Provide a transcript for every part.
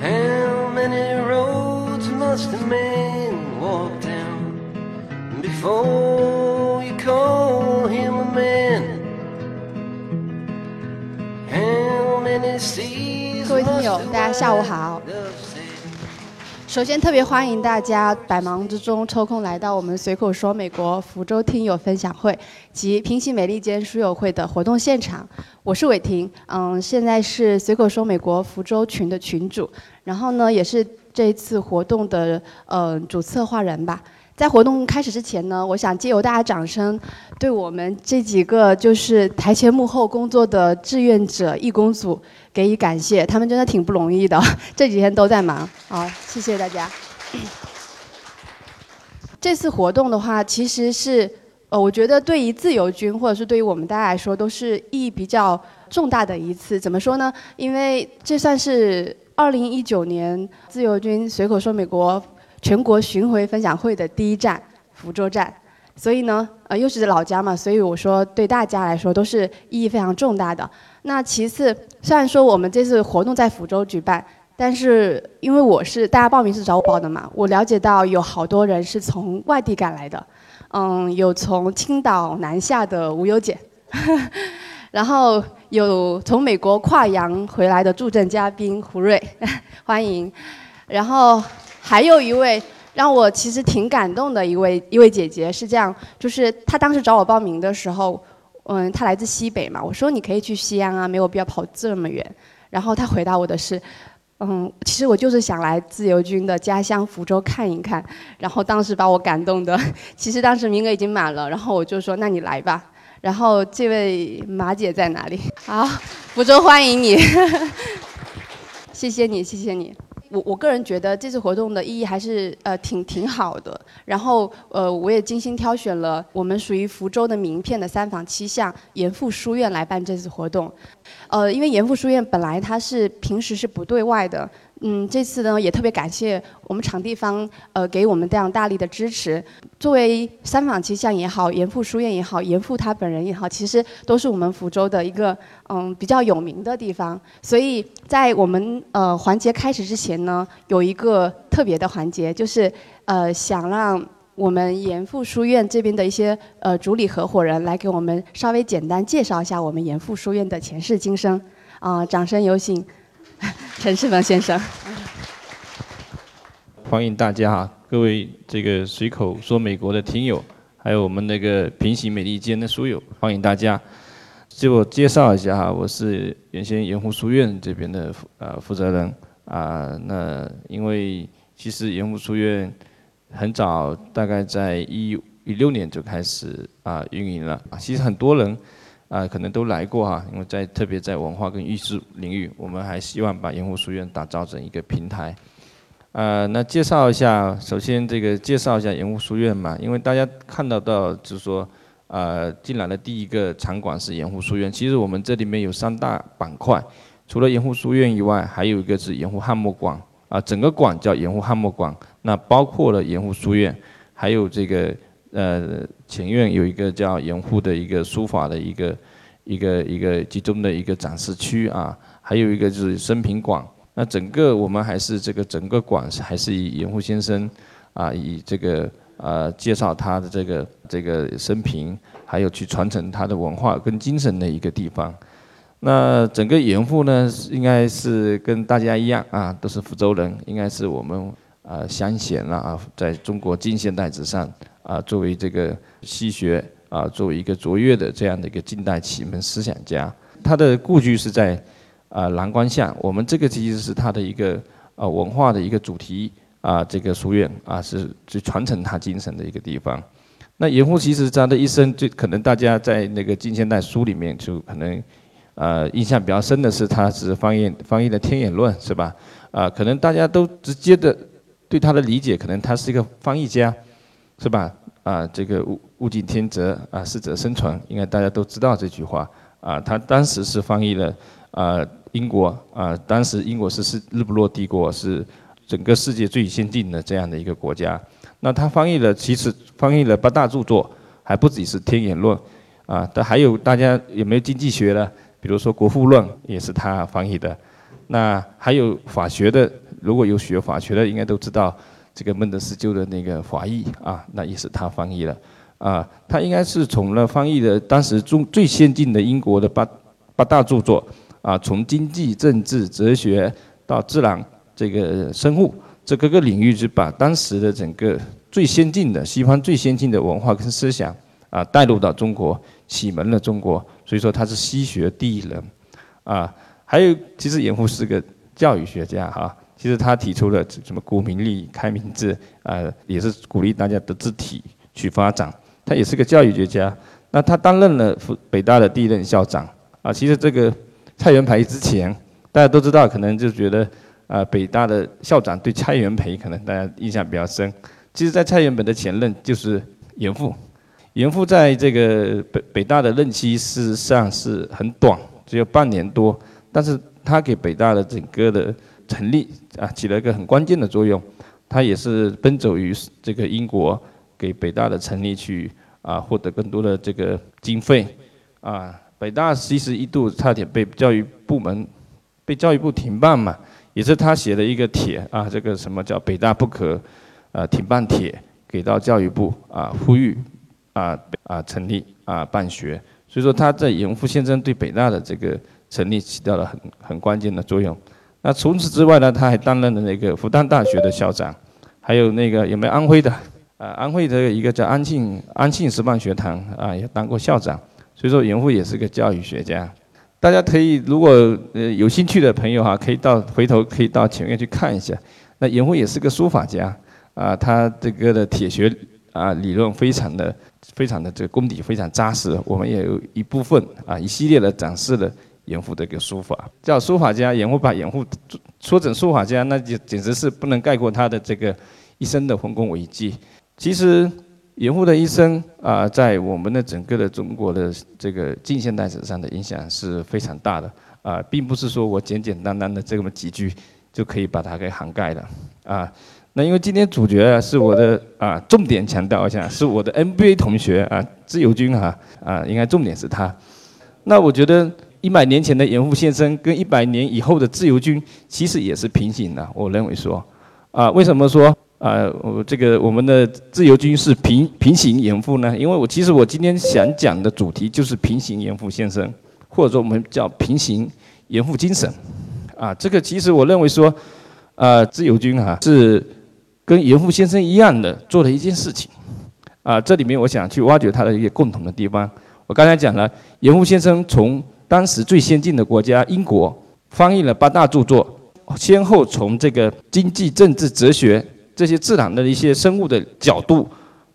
How many roads must a man walk down before you call him a man? How many seas 各位听 must 友 a，大家下午好。 首先特别欢迎大家百忙之中抽空来到我们随口说美国福州听友分享会及平行美利坚书友会的活动现场。我是伟霆，嗯，现在是随口说美国福州群的群主，然后呢，也是这一次活动的呃主策划人吧。在活动开始之前呢，我想借由大家掌声，对我们这几个就是台前幕后工作的志愿者义工组给予感谢，他们真的挺不容易的，这几天都在忙。好，谢谢大家。这次活动的话，其实是呃，我觉得对于自由军或者是对于我们大家来说，都是意义比较重大的一次。怎么说呢？因为这算是二零一九年自由军随口说美国全国巡回分享会的第一站福州站。所以呢，呃，又是老家嘛，所以我说对大家来说都是意义非常重大的。那其次，虽然说我们这次活动在福州举办，但是因为我是大家报名是找我报的嘛，我了解到有好多人是从外地赶来的，嗯，有从青岛南下的无忧姐，然后有从美国跨洋回来的助阵嘉宾胡瑞，欢迎，然后还有一位让我其实挺感动的一位一位姐姐是这样，就是她当时找我报名的时候，嗯，她来自西北嘛，我说你可以去西安啊，没有必要跑这么远，然后她回答我的是。嗯，其实我就是想来自由军的家乡福州看一看，然后当时把我感动的，其实当时名额已经满了，然后我就说那你来吧。然后这位马姐在哪里？好，福州欢迎你，谢谢你，谢谢你。我我个人觉得这次活动的意义还是呃挺挺好的，然后呃我也精心挑选了我们属于福州的名片的三坊七巷严复书院来办这次活动，呃因为严复书院本来它是平时是不对外的，嗯这次呢也特别感谢我们场地方呃给我们这样大力的支持，作为三坊七巷也好，严复书院也好，严复他本人也好，其实都是我们福州的一个嗯比较有名的地方。所以在我们呃环节开始之前呢，有一个特别的环节，就是呃想让我们严复书院这边的一些呃主理合伙人来给我们稍微简单介绍一下我们严复书院的前世今生。啊、掌声有请 陈世峰先生。欢迎大家哈，各位这个随口说美国的听友，还有我们那个平行美利坚的书友，欢迎大家。自我介绍一下哈，我是原先盐湖书院这边的负呃负责人啊、那因为其实盐湖书院很早，大概在一一六年就开始啊、运营了啊。其实很多人啊、可能都来过哈，因为在特别在文化跟艺术领域，我们还希望把盐湖书院打造成一个平台。呃，那介绍一下，首先这个介绍一下盐湖书院嘛，因为大家看到到就是说，呃，进来的第一个场馆是盐湖书院。其实我们这里面有三大板块，除了盐湖书院以外，还有一个是盐湖汉墨馆啊、整个馆叫盐湖汉墨馆，那包括了盐湖书院，还有这个呃前院有一个叫盐湖的一个书法的一个一个一个集中的一个展示区啊，还有一个就是生平馆。那整个我们还是这个整个馆是还是以严复先生啊，以这个呃介绍他的这个这个生平，还有去传承他的文化跟精神的一个地方。那整个严复呢，应该是跟大家一样啊，都是福州人，应该是我们啊乡贤了啊，在中国近现代史上啊，作为这个西学啊，作为一个卓越的这样的一个近代启蒙思想家，他的故居是在。啊，蓝光巷，我们这个其实是他的一个呃文化的一个主题啊，这个书院啊是去传承他精神的一个地方。那严复其实他的一生，就可能大家在那个近现代书里面就可能呃印象比较深的是，他是翻译翻译的《天演论》，是吧？啊，可能大家都直接的对他的理解，可能他是一个翻译家，是吧？啊，这个物物竞天择啊，适者生存，应该大家都知道这句话啊。他当时是翻译了。啊，英国啊，当时英国是是日不落帝国，是整个世界最先进的这样的一个国家。那他翻译了，其实翻译了八大著作，还不只是《天演论》啊，但还有大家有没有经济学的？比如说《国富论》也是他翻译的。那还有法学的，如果有学法学的，应该都知道这个孟德斯鸠的那个《法译》啊，那也是他翻译的。啊，他应该是从了翻译的当时中最先进的英国的八八大著作啊，从经济、政治、哲学到自然这个生物这各个领域，就把当时的整个最先进的西方最先进的文化跟思想啊带入到中国，启蒙了中国。所以说他是西学第一人啊。还有，其实严复是个教育学家哈，其实他提出了什么古名利、开明制啊，也是鼓励大家的字体去发展。他也是个教育学家，那他担任了北大的第一任校长啊。其实这个蔡元培之前，大家都知道，可能就觉得啊，北大的校长对蔡元培可能大家印象比较深。其实，在蔡元培的前任就是严复，严复在这个北北大的任期事实上是很短，只有半年多，但是他给北大的整个的成立啊起了一个很关键的作用。他也是奔走于这个英国。给北大的成立去啊，获得更多的这个经费啊。北大其实一度差点被教育部门被教育部停办嘛，也是他写的一个帖啊，这个什么叫北大不可啊停办帖，给到教育部啊，呼吁啊啊成立啊办学。所以说他在严复先生对北大的这个成立起到了很很关键的作用。那除此之外呢，他还担任了那个复旦大学的校长，还有那个有没有安徽的？啊，安徽的一个叫安庆安庆师范学堂啊，也当过校长，所以说严复也是个教育学家。大家可以如果呃有兴趣的朋友哈，可以到回头可以到前面去看一下。那严复也是个书法家啊，他这个的铁学啊理论非常的非常的这个功底非常扎实。我们也有一部分啊一系列的展示了严复的一个书法，叫书法家严复把严复说成书法家，那就简直是不能概括他的这个一生的丰功伟绩。其实，严复的一生啊，在我们的整个的中国的这个近现代史上的影响是非常大的啊，并不是说我简简单单的这么几句就可以把它给涵盖了啊。那因为今天主角啊是我的啊，重点强调一下，是我的 NBA 同学啊，自由军哈啊，应该重点是他。那我觉得一百年前的严复先生跟一百年以后的自由军其实也是平行的，我认为说啊，为什么说？啊，我这个我们的自由军是平平行严复呢，因为我其实我今天想讲的主题就是平行严复先生，或者说我们叫平行严复精神。啊，这个其实我认为说，啊，自由军啊是跟严复先生一样的做了一件事情。啊，这里面我想去挖掘他的一些共同的地方。我刚才讲了，严复先生从当时最先进的国家英国翻译了八大著作，先后从这个经济、政治、哲学。这些自然的一些生物的角度，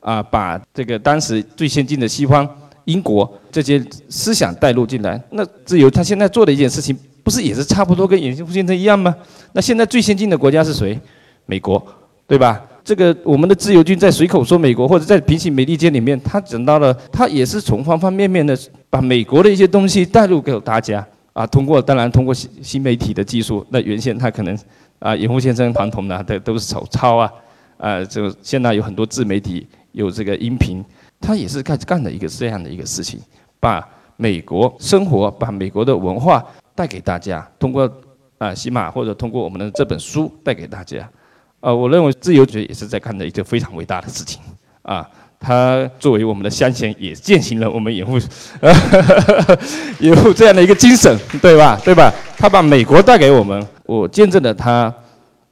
啊，把这个当时最先进的西方英国这些思想带入进来。那自由他现在做的一件事情，不是也是差不多跟严复先生一样吗？那现在最先进的国家是谁？美国，对吧？这个我们的自由军在随口说美国，或者在平行美利坚里面，他讲到了，他也是从方方面面的把美国的一些东西带入给大家。啊，通过当然通过新新媒体的技术，那原先他可能。啊，严复先生传统的都都是手抄啊，啊，就现在有很多自媒体有这个音频，他也是干干的一个这样的一个事情，把美国生活、把美国的文化带给大家，通过啊喜马或者通过我们的这本书带给大家，啊，我认为自由主义也是在干的一件非常伟大的事情，啊，他作为我们的乡贤，也践行了我们严复，严复这样的一个精神，对吧？对吧？他把美国带给我们。我见证了他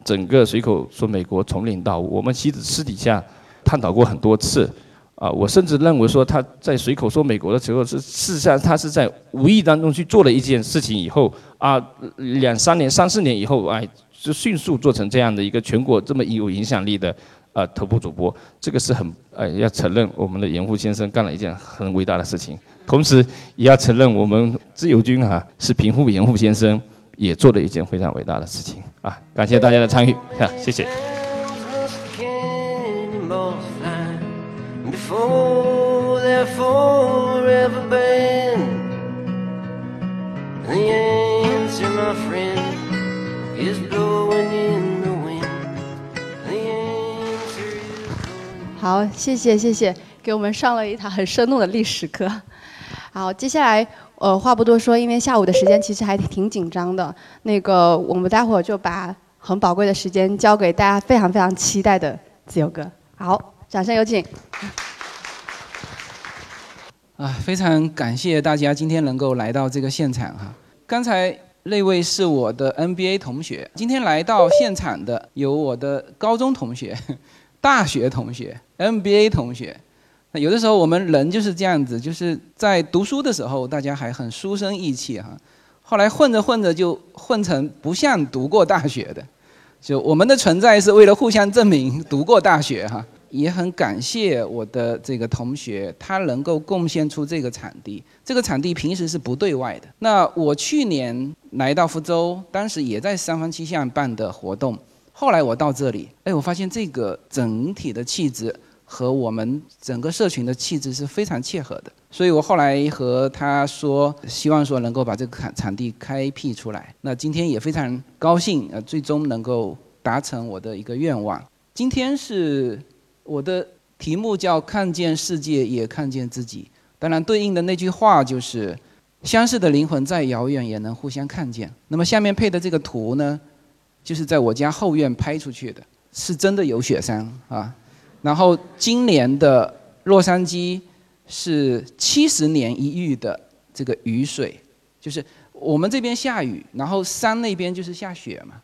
整个随口说美国从零到，我们其实私底下探讨过很多次，啊，我甚至认为说他在随口说美国的时候是事实上他是在无意当中去做了一件事情以后啊，两三年、三四年以后，哎，就迅速做成这样的一个全国这么有影响力的啊头部主播，这个是很呃要承认我们的严复先生干了一件很伟大的事情，同时也要承认我们自由军啊是平富严复先生。也做了一件非常伟大的事情啊！感谢大家的参与，啊，谢谢。好，谢谢谢谢，给我们上了一堂很生动的历史课。好，接下来呃话不多说，因为下午的时间其实还挺紧张的。那个我们待会儿就把很宝贵的时间交给大家非常非常期待的自由哥。好，掌声有请。啊，非常感谢大家今天能够来到这个现场哈。刚才那位是我的 NBA 同学，今天来到现场的有我的高中同学、大学同学、NBA 同学。那有的时候我们人就是这样子，就是在读书的时候大家还很书生意气哈，后来混着混着就混成不像读过大学的。就我们的存在是为了互相证明读过大学哈。也很感谢我的这个同学，他能够贡献出这个场地。这个场地平时是不对外的。那我去年来到福州，当时也在三坊七巷办的活动。后来我到这里，哎，我发现这个整体的气质和我们整个社群的气质是非常切合的。所以我后来和他说，希望说能够把这个场场地开辟出来。那今天也非常高兴，呃，最终能够达成我的一个愿望。今天是。我的题目叫“看见世界，也看见自己”。当然，对应的那句话就是“相似的灵魂再遥远，也能互相看见”。那么下面配的这个图呢，就是在我家后院拍出去的，是真的有雪山啊。然后今年的洛杉矶是七十年一遇的这个雨水，就是我们这边下雨，然后山那边就是下雪嘛。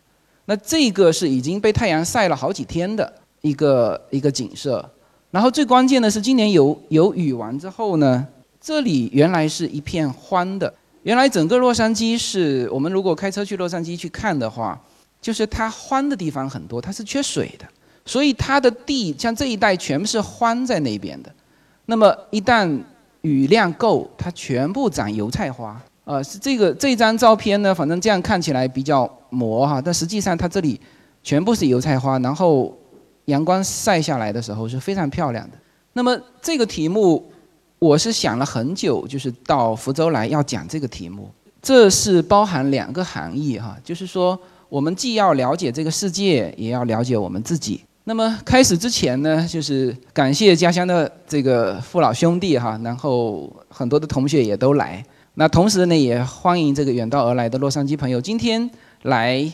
那这个是已经被太阳晒了好几天的。一个一个景色，然后最关键的是，今年有有雨完之后呢，这里原来是一片荒的。原来整个洛杉矶是我们如果开车去洛杉矶去看的话，就是它荒的地方很多，它是缺水的，所以它的地像这一带全部是荒在那边的。那么一旦雨量够，它全部长油菜花。呃，是这个这张照片呢，反正这样看起来比较磨哈，但实际上它这里全部是油菜花，然后。阳光晒下来的时候是非常漂亮的。那么这个题目，我是想了很久，就是到福州来要讲这个题目。这是包含两个含义哈，就是说我们既要了解这个世界，也要了解我们自己。那么开始之前呢，就是感谢家乡的这个父老兄弟哈，然后很多的同学也都来。那同时呢，也欢迎这个远道而来的洛杉矶朋友今天来。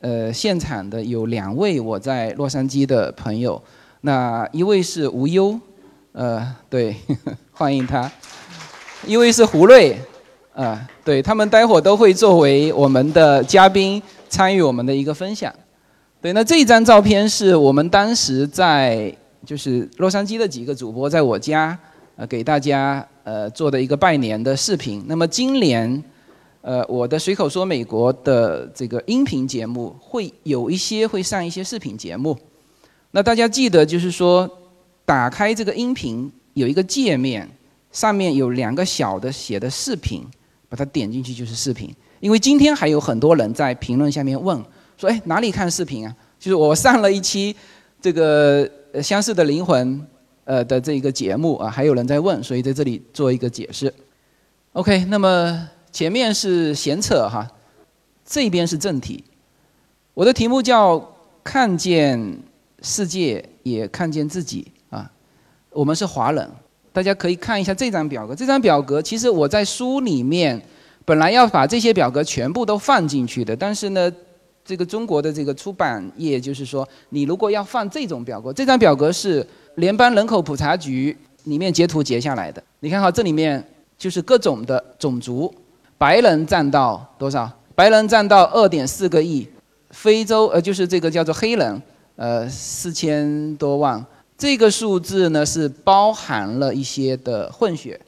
呃，现场的有两位我在洛杉矶的朋友，那一位是吴优，呃，对，欢迎他；一位是胡瑞，啊，对他们待会儿都会作为我们的嘉宾参与我们的一个分享。对，那这一张照片是我们当时在就是洛杉矶的几个主播在我家呃给大家呃做的一个拜年的视频。那么今年。呃，我的随口说美国的这个音频节目会有一些会上一些视频节目，那大家记得就是说，打开这个音频有一个界面，上面有两个小的写的视频，把它点进去就是视频。因为今天还有很多人在评论下面问说，哎，哪里看视频啊？就是我上了一期这个相似的灵魂呃的这一个节目啊，还有人在问，所以在这里做一个解释。OK，那么。前面是闲扯哈，这边是正题。我的题目叫“看见世界，也看见自己”啊。我们是华人，大家可以看一下这张表格。这张表格其实我在书里面本来要把这些表格全部都放进去的，但是呢，这个中国的这个出版业就是说，你如果要放这种表格，这张表格是联邦人口普查局里面截图截下来的。你看哈，这里面就是各种的种族。白人占到多少？白人占到二点四个亿，非洲呃就是这个叫做黑人，呃四千多万。这个数字呢是包含了一些的混血。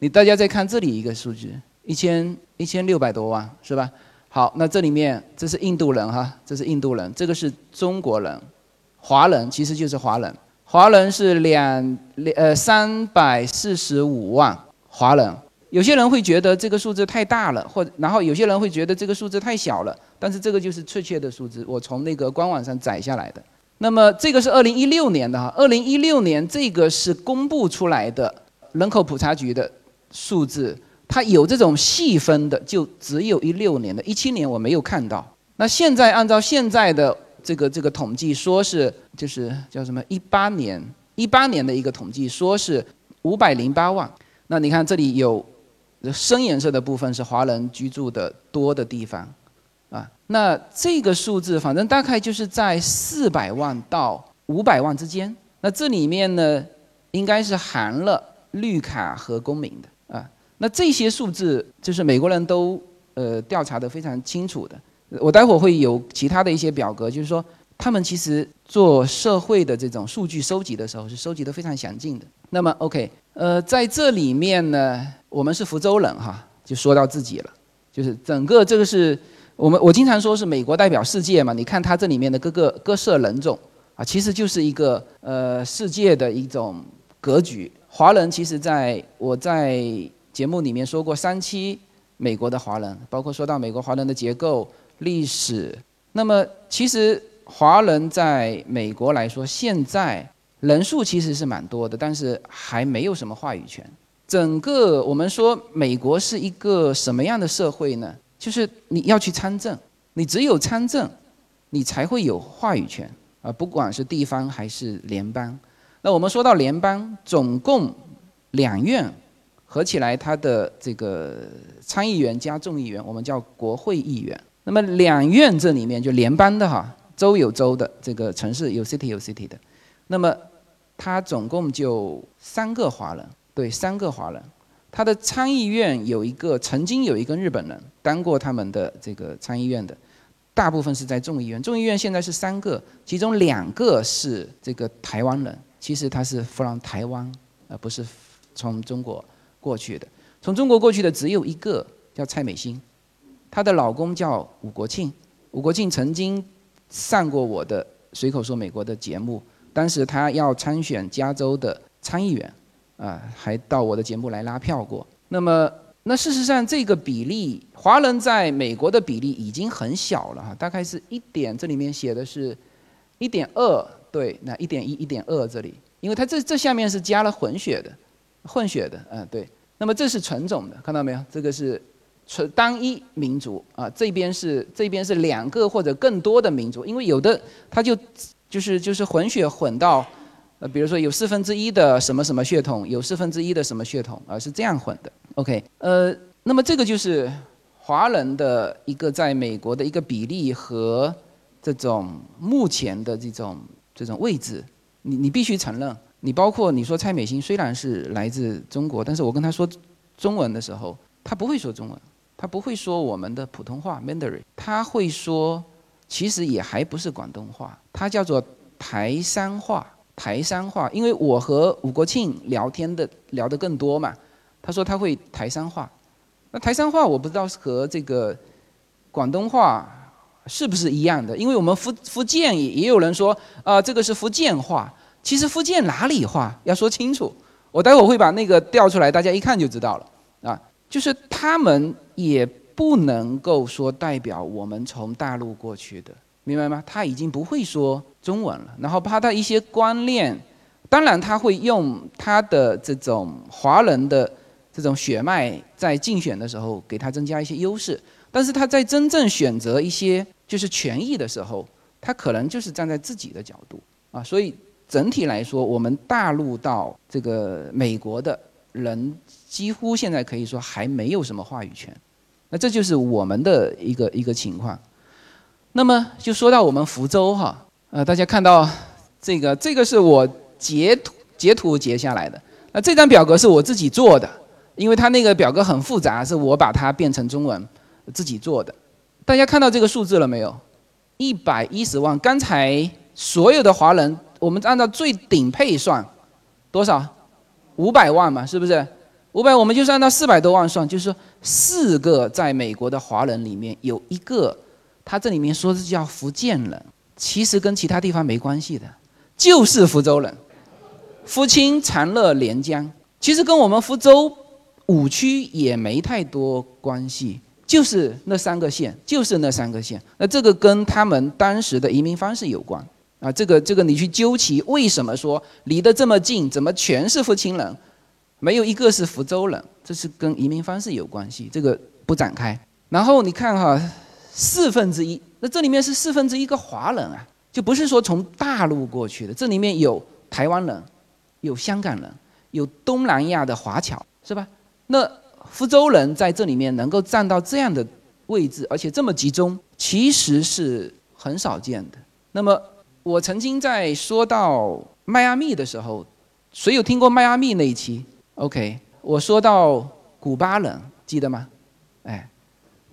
你大家再看这里一个数字，一千一千六百多万是吧？好，那这里面这是印度人哈，这是印度人，这个是中国人，华人其实就是华人，华人是两两呃三百四十五万华人。有些人会觉得这个数字太大了，或然后有些人会觉得这个数字太小了，但是这个就是确切的数字，我从那个官网上载下来的。那么这个是二零一六年的哈，二零一六年这个是公布出来的人口普查局的数字，它有这种细分的，就只有一六年的，一七年我没有看到。那现在按照现在的这个这个统计，说是就是叫什么一八年一八年的一个统计，说是五百零八万。那你看这里有。深颜色的部分是华人居住的多的地方，啊，那这个数字反正大概就是在四百万到五百万之间。那这里面呢，应该是含了绿卡和公民的啊。那这些数字就是美国人都呃调查的非常清楚的。我待会儿会有其他的一些表格，就是说他们其实做社会的这种数据收集的时候是收集的非常详尽的。那么 OK，呃，在这里面呢，我们是福州人哈，就说到自己了，就是整个这个是我们我经常说是美国代表世界嘛。你看它这里面的各个各色人种啊，其实就是一个呃世界的一种格局。华人其实在我在节目里面说过三期美国的华人，包括说到美国华人的结构、历史。那么其实华人在美国来说，现在。人数其实是蛮多的，但是还没有什么话语权。整个我们说美国是一个什么样的社会呢？就是你要去参政，你只有参政，你才会有话语权啊，不管是地方还是联邦。那我们说到联邦，总共两院合起来，它的这个参议员加众议员，我们叫国会议员。那么两院这里面就联邦的哈，州有州的，这个城市有 city 有 city 的，那么。他总共就三个华人，对，三个华人。他的参议院有一个，曾经有一个日本人当过他们的这个参议院的，大部分是在众议院。众议院现在是三个，其中两个是这个台湾人，其实他是 from 台湾，而不是从中国过去的。从中国过去的只有一个，叫蔡美心，她的老公叫武国庆。武国庆曾经上过我的《随口说美国》的节目。当时他要参选加州的参议员，啊，还到我的节目来拉票过。那么，那事实上这个比例，华人在美国的比例已经很小了哈，大概是一点，这里面写的是，一点二，对，那一点一、一点二这里，因为它这这下面是加了混血的，混血的，嗯，对。那么这是纯种的，看到没有？这个是纯单一民族啊，这边是这边是两个或者更多的民族，因为有的他就。就是就是混血混到，呃，比如说有四分之一的什么什么血统，有四分之一的什么血统，啊，是这样混的。OK，呃，那么这个就是华人的一个在美国的一个比例和这种目前的这种这种位置，你你必须承认，你包括你说蔡美欣虽然是来自中国，但是我跟他说中文的时候，他不会说中文，他不会说我们的普通话 Mandarin，他会说。其实也还不是广东话，它叫做台山话。台山话，因为我和吴国庆聊天的聊得更多嘛，他说他会台山话。那台山话我不知道是和这个广东话是不是一样的，因为我们福福建也也有人说啊，这个是福建话。其实福建哪里话要说清楚，我待会儿会把那个调出来，大家一看就知道了啊。就是他们也。不能够说代表我们从大陆过去的，明白吗？他已经不会说中文了，然后把他一些观念，当然他会用他的这种华人的这种血脉在竞选的时候给他增加一些优势，但是他在真正选择一些就是权益的时候，他可能就是站在自己的角度啊，所以整体来说，我们大陆到这个美国的人，几乎现在可以说还没有什么话语权。那这就是我们的一个一个情况，那么就说到我们福州哈，呃，大家看到这个这个是我截图截图截下来的，那这张表格是我自己做的，因为它那个表格很复杂，是我把它变成中文自己做的。大家看到这个数字了没有？一百一十万。刚才所有的华人，我们按照最顶配算多少？五百万嘛，是不是？五百，我们就是按照四百多万算，就是说四个在美国的华人里面有一个，他这里面说是叫福建人，其实跟其他地方没关系的，就是福州人，福清、长乐、连江，其实跟我们福州五区也没太多关系，就是那三个县，就是那三个县。那这个跟他们当时的移民方式有关啊，这个这个你去究其为什么说离得这么近，怎么全是福清人？没有一个是福州人，这是跟移民方式有关系，这个不展开。然后你看哈，四分之一，那这里面是四分之一个华人啊，就不是说从大陆过去的，这里面有台湾人，有香港人，有东南亚的华侨，是吧？那福州人在这里面能够站到这样的位置，而且这么集中，其实是很少见的。那么我曾经在说到迈阿密的时候，谁有听过迈阿密那一期？OK，我说到古巴人，记得吗？哎，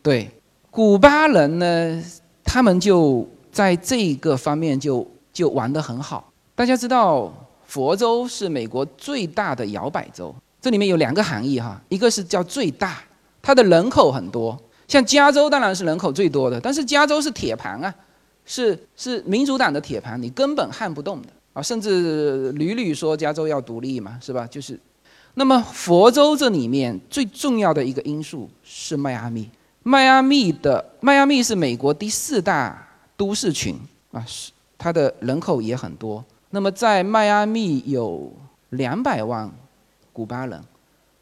对，古巴人呢，他们就在这个方面就就玩得很好。大家知道，佛州是美国最大的摇摆州。这里面有两个含义哈，一个是叫最大，它的人口很多，像加州当然是人口最多的，但是加州是铁盘啊，是是民主党的铁盘，你根本撼不动的啊，甚至屡屡说加州要独立嘛，是吧？就是，那么佛州这里面最重要的一个因素是迈阿密，迈阿密的迈阿密是美国第四大都市群啊，是它的人口也很多，那么在迈阿密有两百万。古巴人，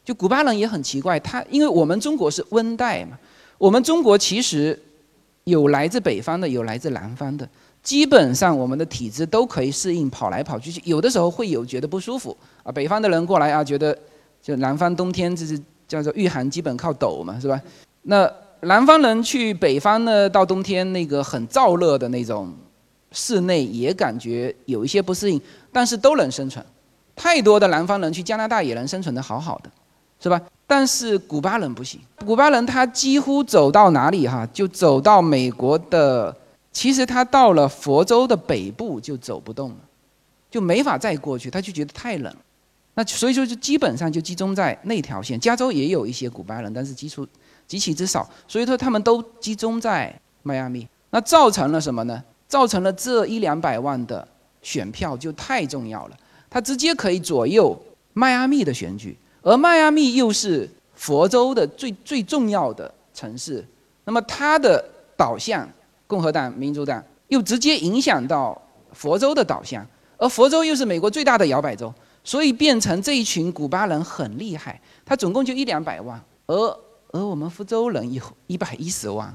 就古巴人也很奇怪，他因为我们中国是温带嘛，我们中国其实有来自北方的，有来自南方的，基本上我们的体质都可以适应跑来跑去，有的时候会有觉得不舒服啊。北方的人过来啊，觉得就南方冬天就是叫做御寒基本靠抖嘛，是吧？那南方人去北方呢，到冬天那个很燥热的那种室内也感觉有一些不适应，但是都能生存。太多的南方人去加拿大也能生存的好好的，是吧？但是古巴人不行，古巴人他几乎走到哪里哈，就走到美国的，其实他到了佛州的北部就走不动了，就没法再过去，他就觉得太冷，那所以说就基本上就集中在那条线。加州也有一些古巴人，但是基础极其之少，所以说他们都集中在迈阿密，那造成了什么呢？造成了这一两百万的选票就太重要了。它直接可以左右迈阿密的选举，而迈阿密又是佛州的最最重要的城市，那么它的导向，共和党、民主党又直接影响到佛州的导向，而佛州又是美国最大的摇摆州，所以变成这一群古巴人很厉害，他总共就一两百万，而而我们福州人有一百一十万，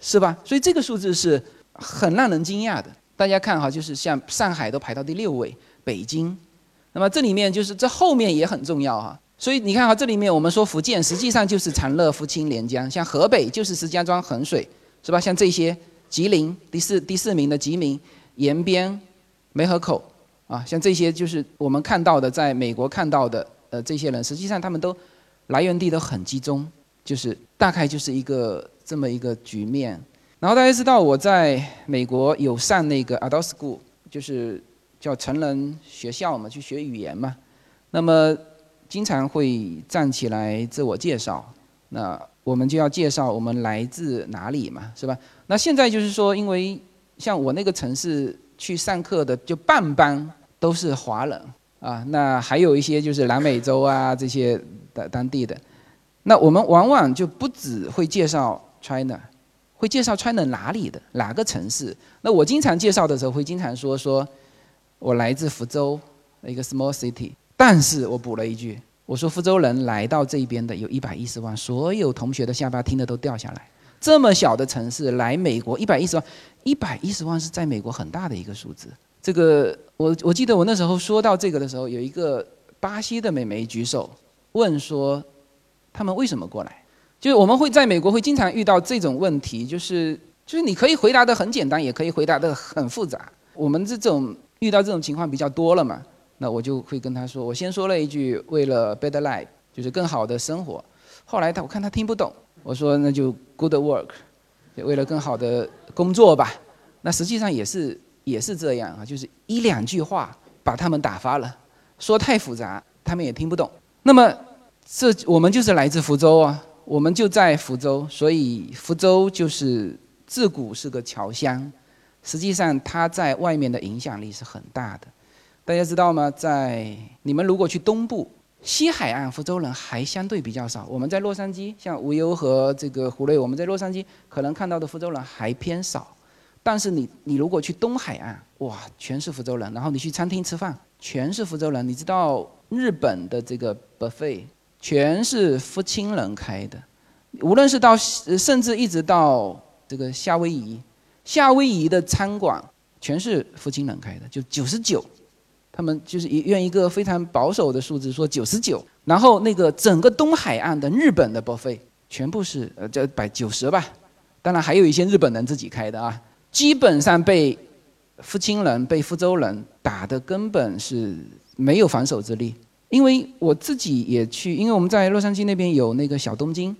是吧？所以这个数字是很让人惊讶的。大家看哈，就是像上海都排到第六位，北京。那么这里面就是这后面也很重要哈，所以你看哈，这里面我们说福建实际上就是长乐、福清、连江，像河北就是石家庄、衡水，是吧？像这些吉林第四第四名的吉林、延边、梅河口，啊，像这些就是我们看到的，在美国看到的，呃，这些人实际上他们都来源地都很集中，就是大概就是一个这么一个局面。然后大家知道我在美国有上那个 Adult School，就是。叫成人学校嘛，去学语言嘛，那么经常会站起来自我介绍，那我们就要介绍我们来自哪里嘛，是吧？那现在就是说，因为像我那个城市去上课的，就半班都是华人啊，那还有一些就是南美洲啊这些的当地的，那我们往往就不只会介绍 China，会介绍 China 哪里的哪个城市。那我经常介绍的时候，会经常说说。我来自福州，一个 small city，但是我补了一句，我说福州人来到这边的有一百一十万，所有同学的下巴听的都掉下来。这么小的城市来美国一百一十万，一百一十万是在美国很大的一个数字。这个我我记得我那时候说到这个的时候，有一个巴西的美眉举手问说，他们为什么过来？就是我们会在美国会经常遇到这种问题，就是就是你可以回答的很简单，也可以回答的很复杂。我们这种。遇到这种情况比较多了嘛，那我就会跟他说，我先说了一句为了 better life，就是更好的生活。后来他我看他听不懂，我说那就 good work，为了更好的工作吧。那实际上也是也是这样啊，就是一两句话把他们打发了，说太复杂他们也听不懂。那么这我们就是来自福州啊，我们就在福州，所以福州就是自古是个侨乡。实际上，它在外面的影响力是很大的。大家知道吗？在你们如果去东部西海岸，福州人还相对比较少。我们在洛杉矶，像无忧和这个胡瑞，我们在洛杉矶可能看到的福州人还偏少。但是你你如果去东海岸，哇，全是福州人。然后你去餐厅吃饭，全是福州人。你知道日本的这个 buffet 全是福清人开的，无论是到甚至一直到这个夏威夷。夏威夷的餐馆全是福清人开的，就九十九他们就是一用一个非常保守的数字说九十九，然后那个整个东海岸的日本的 buffet 全部是呃这百九十吧，当然还有一些日本人自己开的啊，基本上被福清人、被福州人打的根本是没有防守之力。因为我自己也去，因为我们在洛杉矶那边有那个小东京，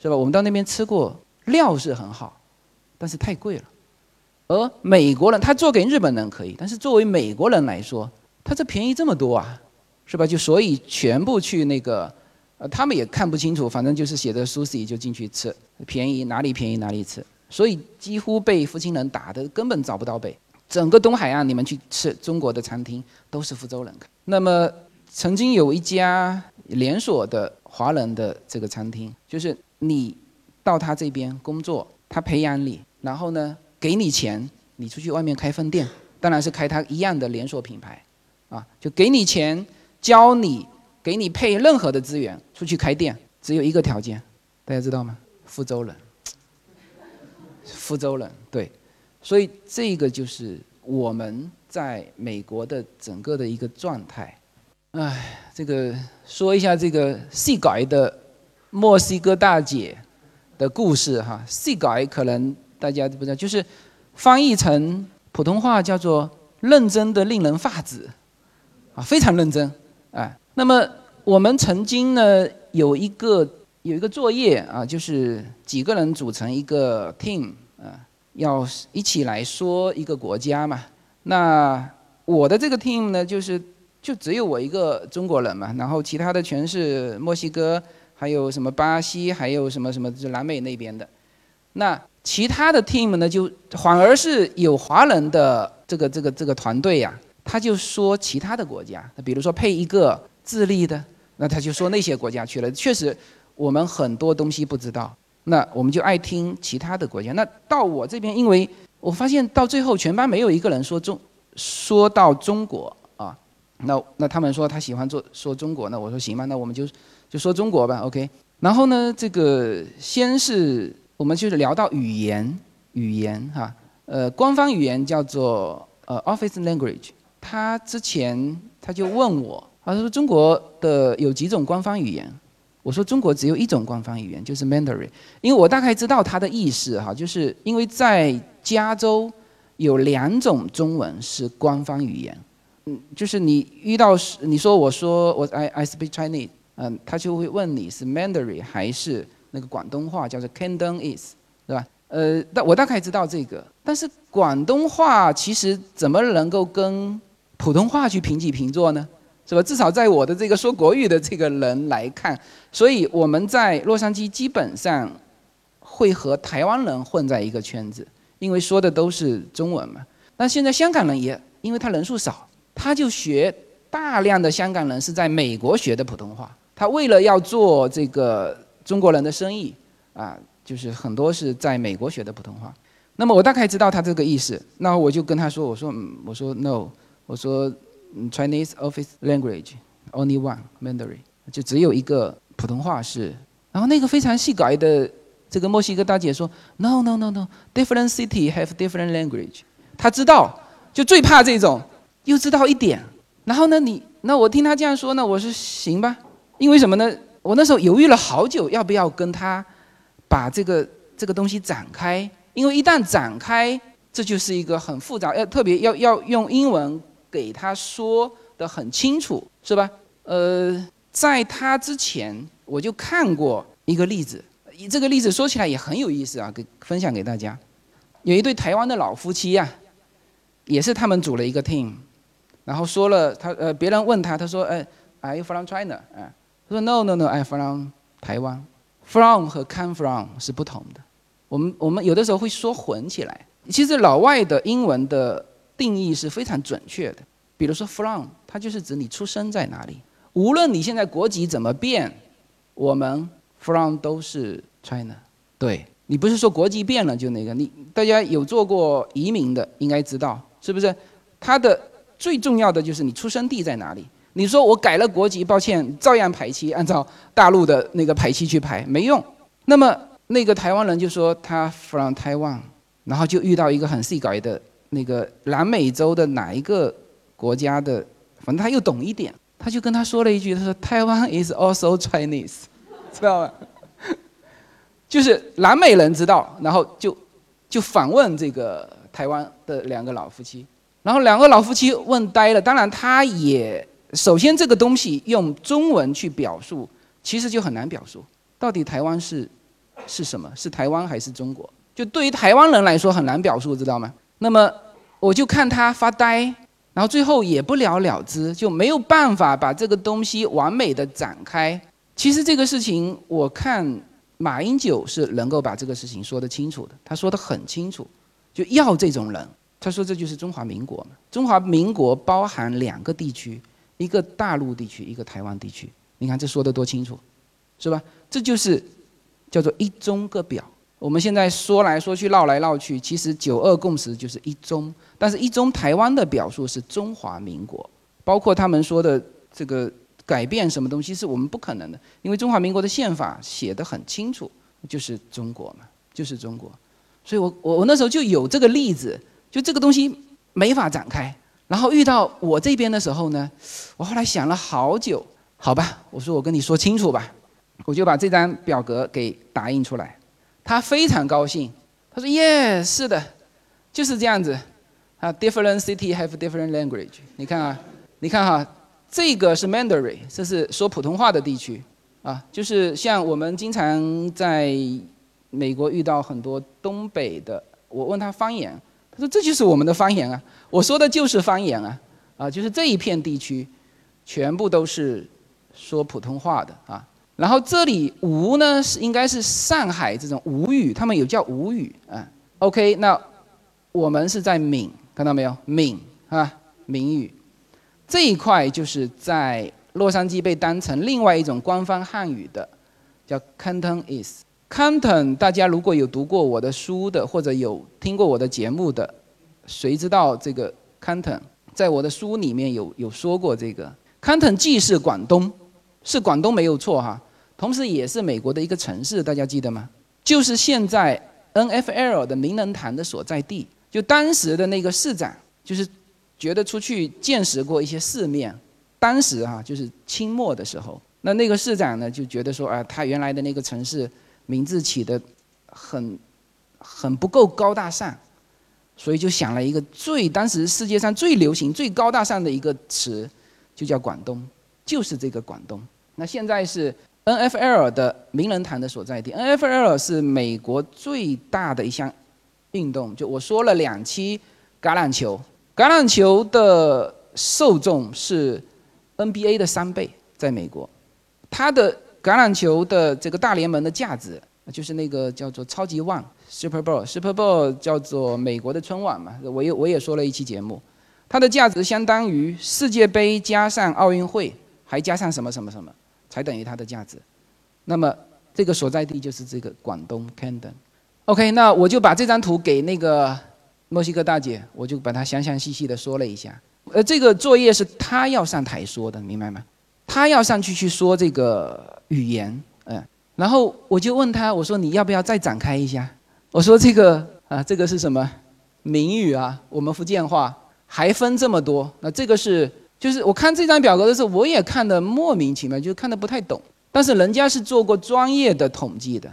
是吧？我们到那边吃过，料是很好，但是太贵了。而美国人他做给日本人可以，但是作为美国人来说，他这便宜这么多啊，是吧？就所以全部去那个，呃，他们也看不清楚，反正就是写着 sushi 就进去吃，便宜哪里便宜哪里吃，所以几乎被福清人打的根本找不到北。整个东海岸你们去吃中国的餐厅都是福州人，那么。曾经有一家连锁的华人的这个餐厅，就是你到他这边工作，他培养你，然后呢给你钱，你出去外面开分店，当然是开他一样的连锁品牌，啊，就给你钱，教你，给你配任何的资源出去开店，只有一个条件，大家知道吗？福州人，福州人，对，所以这个就是我们在美国的整个的一个状态。哎，这个说一下这个细改的墨西哥大姐的故事哈。细改可能大家都不知道，就是翻译成普通话叫做“认真的令人发指”，啊，非常认真。哎，那么我们曾经呢有一个有一个作业啊，就是几个人组成一个 team 啊，要一起来说一个国家嘛。那我的这个 team 呢，就是。就只有我一个中国人嘛，然后其他的全是墨西哥，还有什么巴西，还有什么什么，就南美那边的。那其他的 team 呢，就反而是有华人的这个这个这个团队呀，他就说其他的国家，那比如说配一个智利的，那他就说那些国家去了。确实，我们很多东西不知道，那我们就爱听其他的国家。那到我这边，因为我发现到最后全班没有一个人说中，说到中国。那那他们说他喜欢做说中国，那我说行吧，那我们就就说中国吧，OK。然后呢，这个先是我们就是聊到语言，语言哈，呃，官方语言叫做呃 Office Language。他之前他就问我，他说中国的有几种官方语言？我说中国只有一种官方语言，就是 Mandarin。因为我大概知道他的意思哈，就是因为在加州有两种中文是官方语言。嗯，就是你遇到是你说我说我 I I speak Chinese，嗯，他就会问你是 Mandarin 还是那个广东话，叫做 Cantonese，对吧？呃，但我大概知道这个，但是广东话其实怎么能够跟普通话去平起平坐呢？是吧？至少在我的这个说国语的这个人来看，所以我们在洛杉矶基本上会和台湾人混在一个圈子，因为说的都是中文嘛。那现在香港人也因为他人数少。他就学大量的香港人是在美国学的普通话，他为了要做这个中国人的生意，啊，就是很多是在美国学的普通话。那么我大概知道他这个意思，那我就跟他说，我说，嗯，我说 no，我说 Chinese office language only one Mandarin，就只有一个普通话是。然后那个非常细改的这个墨西哥大姐说，no no no no，different city have different language。他知道，就最怕这种。又知道一点，然后呢？你那我听他这样说呢，我说行吧。因为什么呢？我那时候犹豫了好久，要不要跟他把这个这个东西展开？因为一旦展开，这就是一个很复杂，要特别要要用英文给他说的很清楚，是吧？呃，在他之前我就看过一个例子，这个例子说起来也很有意思啊，给分享给大家。有一对台湾的老夫妻呀，也是他们组了一个 team。然后说了，他呃，别人问他，他说，哎，Are you from China？啊，他说，No No No，I'm from 台湾。From 和 come from 是不同的。我们我们有的时候会说混起来。其实老外的英文的定义是非常准确的。比如说 from，它就是指你出生在哪里。无论你现在国籍怎么变，我们 from 都是 China。对你不是说国籍变了就那个，你大家有做过移民的应该知道，是不是？他的最重要的就是你出生地在哪里。你说我改了国籍，抱歉，照样排期，按照大陆的那个排期去排，没用。那么那个台湾人就说他 from Taiwan，然后就遇到一个很细改的那个南美洲的哪一个国家的反正他又懂一点，他就跟他说了一句，他说台湾 is also Chinese，知道吗？就是南美人知道，然后就就反问这个台湾的两个老夫妻，然后两个老夫妻问呆了。当然，他也首先这个东西用中文去表述，其实就很难表述，到底台湾是是什么？是台湾还是中国？就对于台湾人来说很难表述，知道吗？那么我就看他发呆，然后最后也不了了之，就没有办法把这个东西完美的展开。其实这个事情，我看马英九是能够把这个事情说得清楚的，他说得很清楚，就要这种人。他说这就是中华民国嘛，中华民国包含两个地区，一个大陆地区，一个台湾地区。你看这说的多清楚，是吧？这就是叫做一中个表。我们现在说来说去绕来绕去，其实九二共识就是一中，但是一中台湾的表述是中华民国，包括他们说的这个。改变什么东西是我们不可能的，因为中华民国的宪法写得很清楚，就是中国嘛，就是中国。所以我我我那时候就有这个例子，就这个东西没法展开。然后遇到我这边的时候呢，我后来想了好久，好吧，我说我跟你说清楚吧，我就把这张表格给打印出来。他非常高兴，他说耶，是的，就是这样子。啊，different city have different language。你看啊，你看哈。这个是 Mandarin，这是说普通话的地区，啊，就是像我们经常在美国遇到很多东北的，我问他方言，他说这就是我们的方言啊，我说的就是方言啊，啊，就是这一片地区，全部都是说普通话的啊。然后这里吴呢是应该是上海这种吴语，他们有叫吴语啊。OK，那我们是在闽，看到没有？闽啊，闽语。这一块就是在洛杉矶被当成另外一种官方汉语的，叫 Cantonese Canton，。大家如果有读过我的书的，或者有听过我的节目的，谁知道这个 Canton？在我的书里面有有说过这个 Canton，既是广东，是广东没有错哈，同时也是美国的一个城市，大家记得吗？就是现在 NFL 的名人堂的所在地，就当时的那个市长就是。觉得出去见识过一些世面，当时哈就是清末的时候，那那个市长呢就觉得说啊，他原来的那个城市名字起的很很不够高大上，所以就想了一个最当时世界上最流行、最高大上的一个词，就叫广东，就是这个广东。那现在是 N F L 的名人堂的所在地，N F L 是美国最大的一项运动，就我说了两期橄榄球。橄榄球的受众是 NBA 的三倍，在美国，它的橄榄球的这个大联盟的价值，就是那个叫做超级旺 Super Bowl，Super Bowl 叫做美国的春晚嘛，我也我也说了一期节目，它的价值相当于世界杯加上奥运会，还加上什么什么什么，才等于它的价值。那么这个所在地就是这个广东 Canton。OK，那我就把这张图给那个。墨西哥大姐，我就把她详详细细的说了一下。呃，这个作业是她要上台说的，明白吗？她要上去去说这个语言，嗯。然后我就问他，我说你要不要再展开一下？我说这个啊，这个是什么？闽语啊，我们福建话还分这么多。那这个是，就是我看这张表格的时候，我也看得莫名其妙，就看得不太懂。但是人家是做过专业的统计的，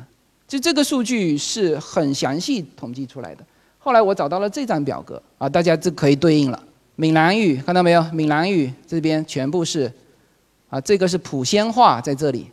就这个数据是很详细统计出来的。后来我找到了这张表格啊，大家这可以对应了。闽南语看到没有？闽南语这边全部是，啊，这个是普仙话在这里。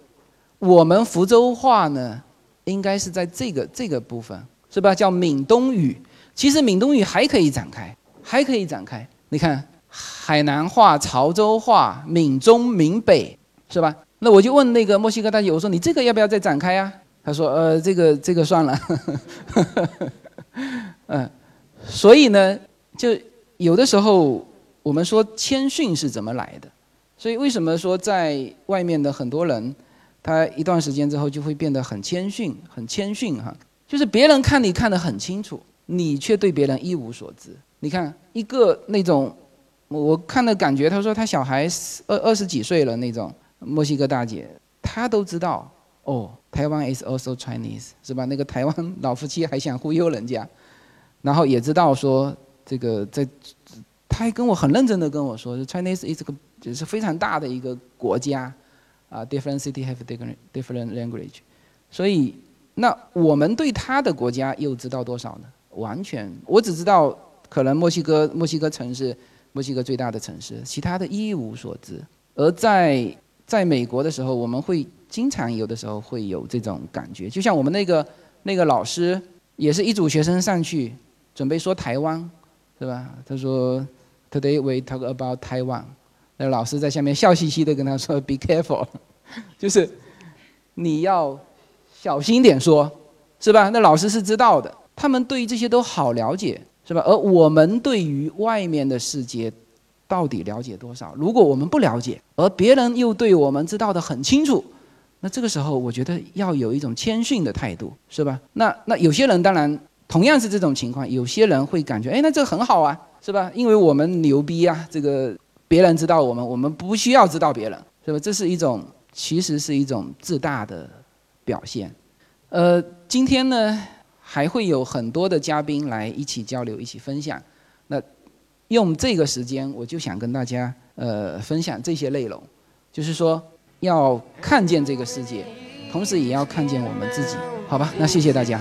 我们福州话呢，应该是在这个这个部分，是吧？叫闽东语。其实闽东语还可以展开，还可以展开。你看，海南话、潮州话、闽中、闽北，是吧？那我就问那个墨西哥大姐，我说你这个要不要再展开啊？她说，呃，这个这个算了。嗯，所以呢，就有的时候我们说谦逊是怎么来的？所以为什么说在外面的很多人，他一段时间之后就会变得很谦逊，很谦逊哈？就是别人看你看得很清楚，你却对别人一无所知。你看一个那种，我看的感觉，他说他小孩二二十几岁了那种墨西哥大姐，她都知道哦，台湾 is also Chinese 是吧？那个台湾老夫妻还想忽悠人家。然后也知道说这个在，他还跟我很认真的跟我说，Chinese is 个就是非常大的一个国家，啊，different city have different different language，所以那我们对他的国家又知道多少呢？完全，我只知道可能墨西哥墨西哥城市，墨西哥最大的城市，其他的一无所知。而在在美国的时候，我们会经常有的时候会有这种感觉，就像我们那个那个老师，也是一组学生上去准备说台湾，是吧？他说，Today we talk about Taiwan。那老师在下面笑嘻嘻的跟他说，Be careful，就是你要小心点说，是吧？那老师是知道的，他们对于这些都好了解，是吧？而我们对于外面的世界到底了解多少？如果我们不了解，而别人又对我们知道的很清楚，那这个时候我觉得要有一种谦逊的态度，是吧？那那有些人当然同样是这种情况，有些人会感觉，哎，那这很好啊，是吧？因为我们牛逼啊，这个。别人知道我们，我们不需要知道别人，是吧？这是一种，其实是一种自大的表现。呃，今天呢，还会有很多的嘉宾来一起交流、一起分享。那用这个时间，我就想跟大家呃分享这些内容，就是说要看见这个世界，同时也要看见我们自己，好吧？那谢谢大家。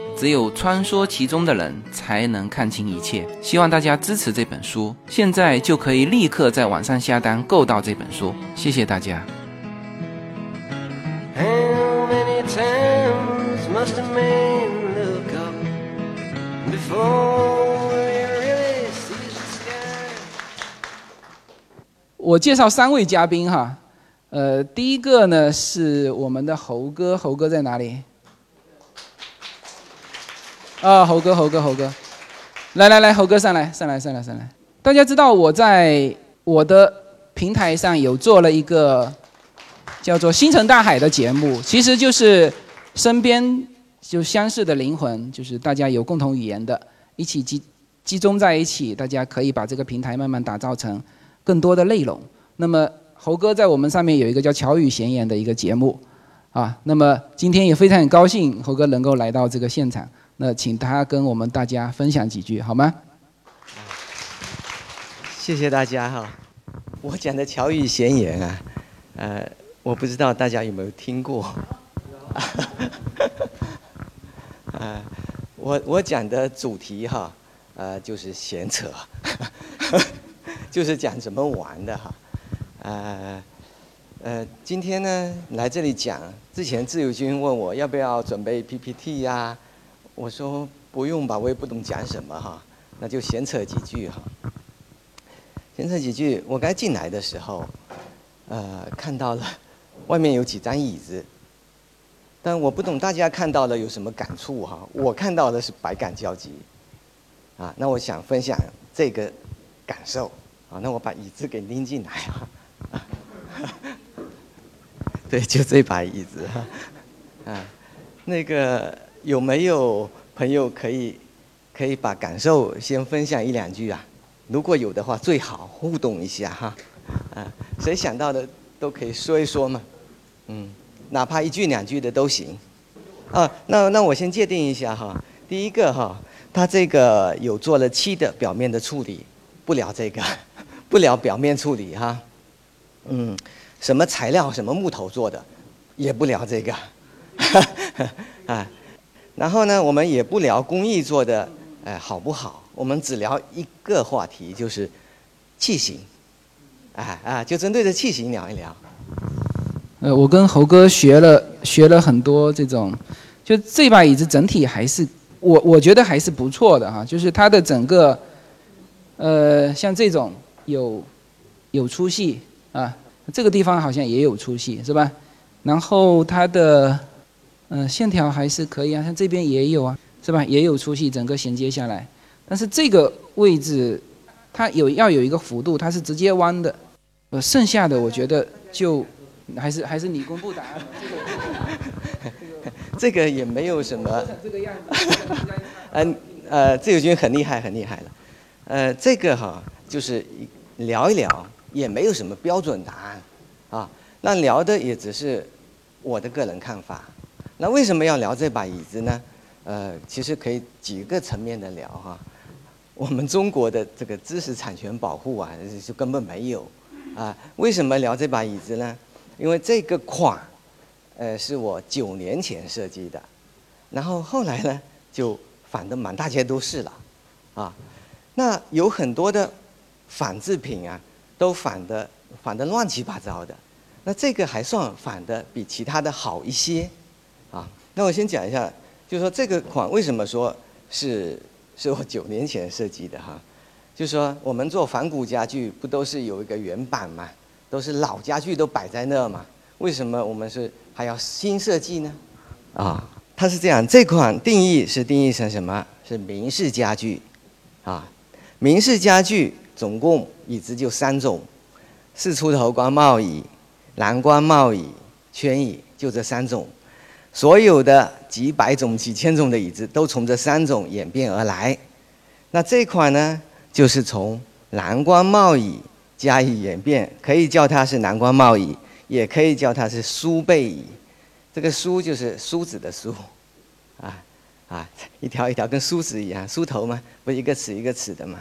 只有穿梭其中的人才能看清一切。希望大家支持这本书，现在就可以立刻在网上下单购到这本书。谢谢大家。我介绍三位嘉宾哈，呃，第一个呢是我们的猴哥，猴哥在哪里？啊，猴哥，猴哥，猴哥，来来来，猴哥上来，上来，上来，上来。大家知道我在我的平台上有做了一个叫做《星辰大海》的节目，其实就是身边就相似的灵魂，就是大家有共同语言的，一起集集中在一起，大家可以把这个平台慢慢打造成更多的内容。那么猴哥在我们上面有一个叫“巧语闲言”的一个节目，啊，那么今天也非常很高兴猴哥能够来到这个现场。那请他跟我们大家分享几句好吗？谢谢大家哈。我讲的乔语闲言啊，呃，我不知道大家有没有听过。啊，我我讲的主题哈，呃，就是闲扯，就是讲怎么玩的哈。呃呃，今天呢来这里讲，之前自由军问我要不要准备 PPT 呀？我说不用吧，我也不懂讲什么哈，那就闲扯几句哈。闲扯几句，我刚进来的时候，呃，看到了外面有几张椅子，但我不懂大家看到了有什么感触哈。我看到的是百感交集，啊，那我想分享这个感受，啊，那我把椅子给拎进来啊，对，就这把椅子哈，啊，那个。有没有朋友可以可以把感受先分享一两句啊？如果有的话，最好互动一下哈。啊，谁想到的都可以说一说嘛。嗯，哪怕一句两句的都行。啊，那那我先界定一下哈。第一个哈，他这个有做了漆的表面的处理，不聊这个，不聊表面处理哈。嗯，什么材料，什么木头做的，也不聊这个。啊。然后呢，我们也不聊工艺做的，哎，好不好？我们只聊一个话题，就是器型，哎啊，就针对着器型聊一聊。呃，我跟猴哥学了学了很多这种，就这把椅子整体还是我我觉得还是不错的哈，就是它的整个，呃，像这种有有粗细啊，这个地方好像也有粗细是吧？然后它的。嗯，线条还是可以啊，像这边也有啊，是吧？也有粗细，整个衔接下来。但是这个位置，它有要有一个幅度，它是直接弯的，呃，剩下的我觉得就还是还是你公布答案。这个也没有什么，这个样子。嗯呃，自由军很厉害，很厉害了。呃，这个哈就是聊一聊，也没有什么标准答案啊。那聊的也只是我的个人看法。那为什么要聊这把椅子呢？呃，其实可以几个层面的聊哈。我们中国的这个知识产权保护啊，就根本没有啊。为什么聊这把椅子呢？因为这个款，呃，是我九年前设计的，然后后来呢，就反的满大街都是了，啊，那有很多的仿制品啊，都仿的仿的乱七八糟的，那这个还算仿的比其他的好一些，那我先讲一下，就是说这个款为什么说是是我九年前设计的哈，就是说我们做仿古家具不都是有一个原版嘛，都是老家具都摆在那嘛，为什么我们是还要新设计呢？啊，它是这样，这款定义是定义成什么？是明式家具，啊，明式家具总共椅子就三种，四出头光帽椅、蓝光帽椅、圈椅，就这三种。所有的几百种、几千种的椅子都从这三种演变而来。那这款呢，就是从蓝光帽椅加以演变，可以叫它是蓝光帽椅，也可以叫它是梳背椅。这个梳就是梳子的梳，啊啊，一条一条跟梳子一样，梳头嘛，不是一个齿一个齿的嘛。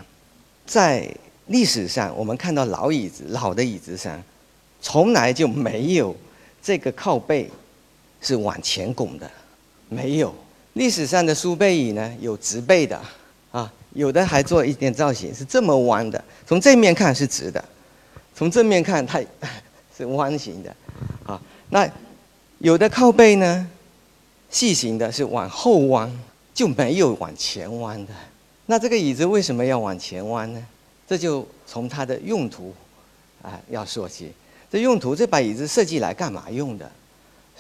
在历史上，我们看到老椅子、老的椅子上，从来就没有这个靠背。是往前拱的，没有。历史上的书背椅呢，有直背的，啊，有的还做一点造型，是这么弯的。从正面看是直的，从正面看它 是弯形的，啊，那有的靠背呢，细型的是往后弯，就没有往前弯的。那这个椅子为什么要往前弯呢？这就从它的用途啊要说起。这用途，这把椅子设计来干嘛用的？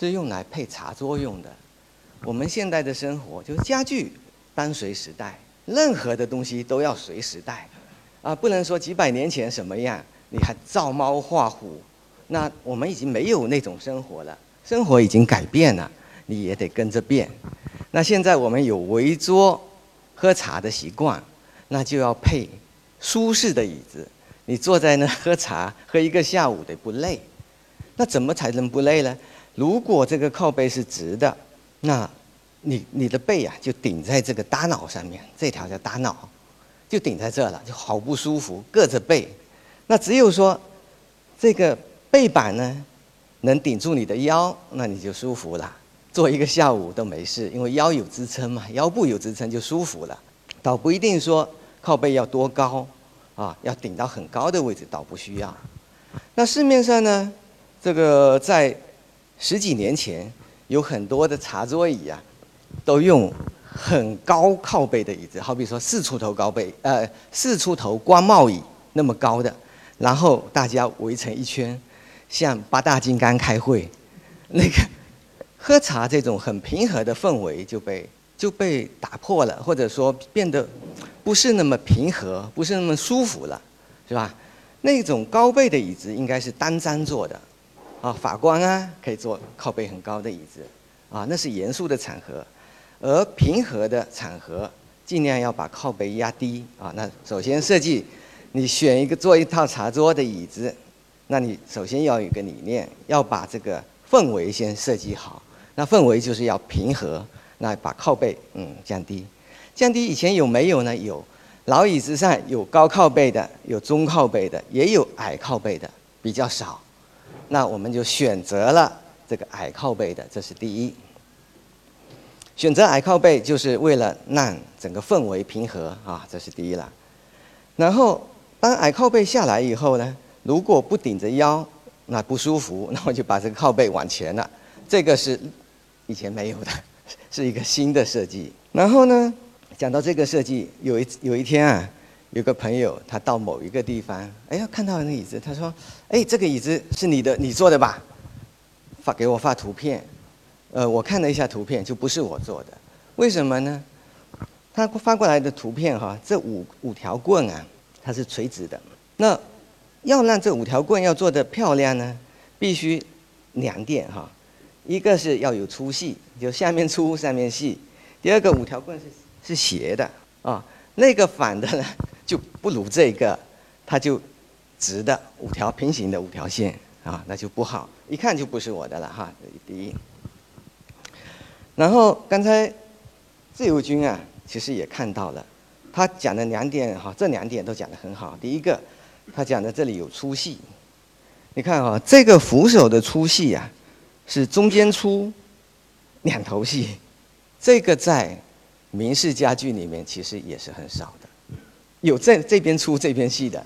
是用来配茶桌用的。我们现代的生活就是家具单随时代，任何的东西都要随时代，啊，不能说几百年前什么样，你还照猫画虎，那我们已经没有那种生活了，生活已经改变了，你也得跟着变。那现在我们有围桌喝茶的习惯，那就要配舒适的椅子，你坐在那 喝茶喝一个下午得不累，那怎么才能不累呢？如果这个靠背是直的，那，你你的背啊就顶在这个大脑上面，这条叫大脑，就顶在这了，就好不舒服，硌着背。那只有说，这个背板呢，能顶住你的腰，那你就舒服了，坐一个下午都没事，因为腰有支撑嘛，腰部有支撑就舒服了。倒不一定说靠背要多高，啊，要顶到很高的位置，倒不需要。那市面上呢，这个在十几年前，有很多的茶桌椅啊，都用很高靠背的椅子，好比说四出头高背，呃，四出头光帽椅那么高的，然后大家围成一圈，像八大金刚开会，那个喝茶这种很平和的氛围就被就被打破了，或者说变得不是那么平和，不是那么舒服了，是吧？那种高背的椅子应该是单张坐的。啊，法官啊，可以坐靠背很高的椅子，啊，那是严肃的场合，而平和的场合，尽量要把靠背压低啊。那首先设计，你选一个做一套茶桌的椅子，那你首先要有一个理念，要把这个氛围先设计好。那氛围就是要平和，那把靠背嗯降低，降低以前有没有呢？有，老椅子上有高靠背的，有中靠背的，也有矮靠背的，比较少。那我们就选择了这个矮靠背的，这是第一。选择矮靠背就是为了让整个氛围平和啊，这是第一了。然后当矮靠背下来以后呢，如果不顶着腰，那不舒服，那我就把这个靠背往前了。这个是以前没有的，是一个新的设计。然后呢，讲到这个设计，有一有一天啊。有个朋友，他到某一个地方，哎呀，看到那椅子，他说：“哎，这个椅子是你的，你做的吧？”发给我发图片，呃，我看了一下图片，就不是我做的。为什么呢？他发过来的图片哈，这五五条棍啊，它是垂直的。那要让这五条棍要做得漂亮呢，必须两点哈，一个是要有粗细，就下面粗上面细；第二个五条棍是是斜的啊，那个反的呢就不如这个，它就直的五条平行的五条线啊，那就不好，一看就不是我的了哈。第一，然后刚才自由军啊，其实也看到了，他讲的两点哈，这两点都讲得很好。第一个，他讲的这里有粗细，你看啊，这个扶手的粗细啊，是中间粗，两头细，这个在明式家具里面其实也是很少，有这这边粗这边细的，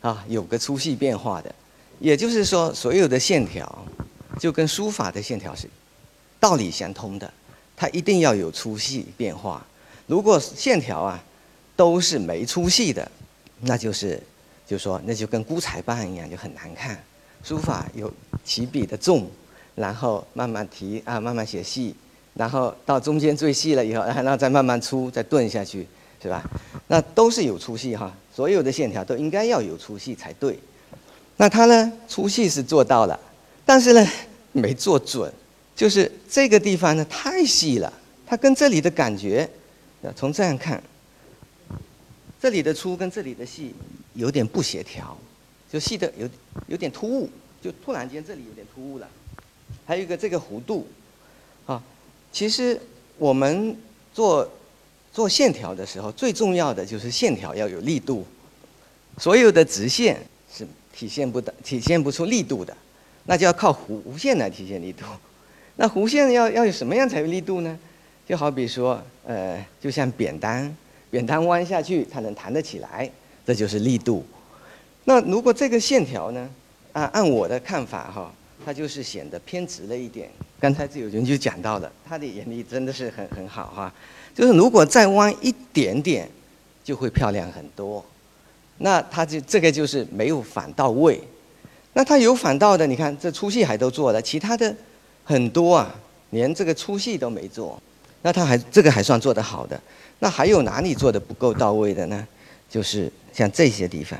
啊，有个粗细变化的，也就是说，所有的线条就跟书法的线条是道理相通的，它一定要有粗细变化。如果线条啊都是没粗细的，那就是就说那就跟孤彩棒一样，就很难看。书法有起笔的重，然后慢慢提啊，慢慢写细，然后到中间最细了以后，然后再慢慢粗，再顿下去，是吧？那都是有粗细哈，所有的线条都应该要有粗细才对。那它呢，粗细是做到了，但是呢没做准，就是这个地方呢太细了，它跟这里的感觉，从这样看，这里的粗跟这里的细有点不协调，就细的有有点突兀，就突然间这里有点突兀了。还有一个这个弧度，啊，其实我们做做线条的时候，最重要的就是线条要有力度，所有的直线是体现不的，体现不出力度的，那就要靠弧线来体现力度。那弧线要要有什么样才有力度呢？就好比说，呃，就像扁担，扁担弯下去它能弹得起来，这就是力度。那如果这个线条呢，啊，按我的看法哈，它就是显得偏直了一点。刚才自由军就讲到了，他的眼力真的是很很好哈，就是如果再弯一点点，就会漂亮很多。那他就这个就是没有反到位。那他有反到的，你看这粗细还都做了，其他的很多啊，连这个粗细都没做。那他还这个还算做得好的。那还有哪里做的不够到位的呢？就是像这些地方，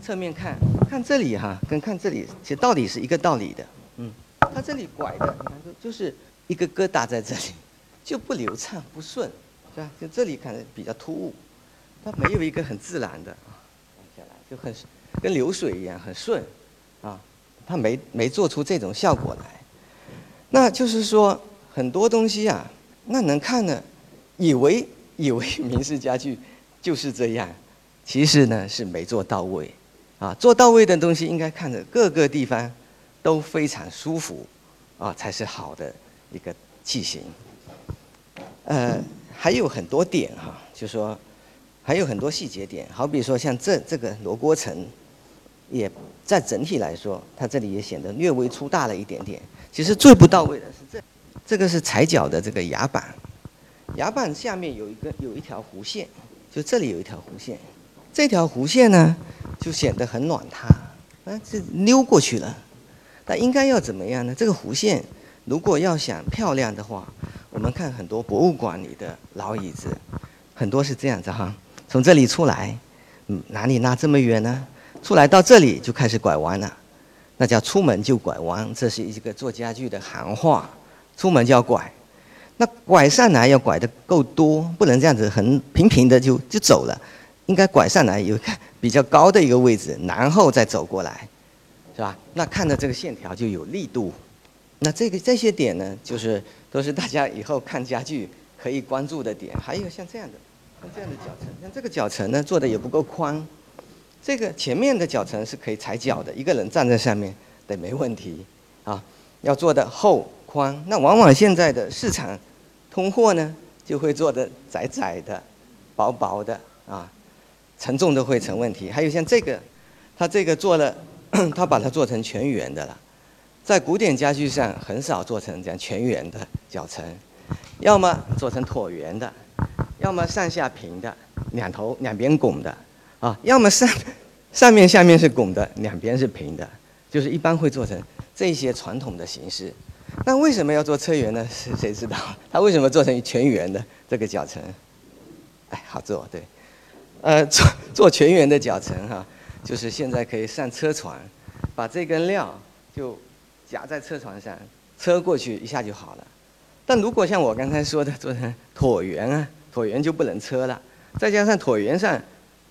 侧面看看这里哈，跟看这里其实道理是一个道理的。嗯，它这里拐的，你看就就是一个疙瘩在这里，就不流畅不顺，是吧？就这里看比较突兀，它没有一个很自然的啊，下来就很跟流水一样很顺，啊，它没没做出这种效果来。那就是说很多东西啊。那能看呢，以为以为明式家具就是这样，其实呢是没做到位，啊，做到位的东西应该看着各个地方都非常舒服，啊，才是好的一个器型。呃，还有很多点哈，就说还有很多细节点，好比说像这这个罗锅层，也在整体来说，它这里也显得略微粗大了一点点。其实最不到位的是这。这个是踩脚的这个牙板，牙板下面有一个有一条弧线，就这里有一条弧线，这条弧线呢就显得很软塌，啊，这溜过去了。那应该要怎么样呢？这个弧线如果要想漂亮的话，我们看很多博物馆里的老椅子，很多是这样子哈，从这里出来，嗯，哪里拉这么远呢？出来到这里就开始拐弯了，那叫出门就拐弯，这是一个做家具的行话。出门就要拐，那拐上来要拐的够多，不能这样子很平平的就就走了，应该拐上来有一个比较高的一个位置，然后再走过来，是吧？那看到这个线条就有力度。那这个这些点呢，就是都是大家以后看家具可以关注的点。还有像这样的，像这样的脚层，像这个脚层呢做的也不够宽，这个前面的脚层是可以踩脚的，一个人站在上面得没问题啊，要做的厚。宽，那往往现在的市场通货呢，就会做的窄窄的、薄薄的啊，承重都会成问题。还有像这个，它这个做了，它把它做成全圆的了，在古典家具上很少做成这样全圆的脚层，要么做成椭圆的，要么上下平的，两头两边拱的啊，要么上上面下面是拱的，两边是平的，就是一般会做成这些传统的形式。那为什么要做车圆呢？谁谁知道？它为什么做成全圆的这个脚层？哎，好做，对，呃，做做全圆的脚层哈，就是现在可以上车船，把这根料就夹在车船上，车过去一下就好了。但如果像我刚才说的做成椭圆啊，椭圆就不能车了，再加上椭圆上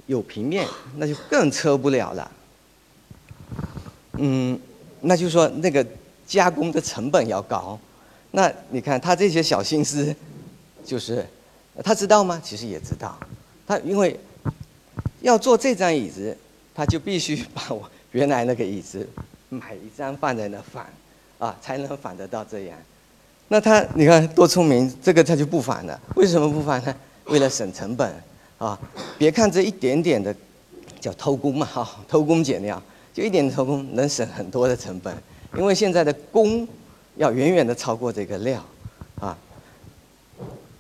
有平面，那就更车不了了。嗯，那就说那个加工的成本要高。那你看他这些小心思，就是他知道吗？其实也知道。他因为要做这张椅子，他就必须把我原来那个椅子买一张放在那反，啊，才能反得到这样。那他你看多聪明，这个他就不反了。为什么不反呢？为了省成本啊！别看这一点点的叫偷工嘛，哈，偷工减料，就一点偷工能省很多的成本。因为现在的工要远远的超过这个料，啊，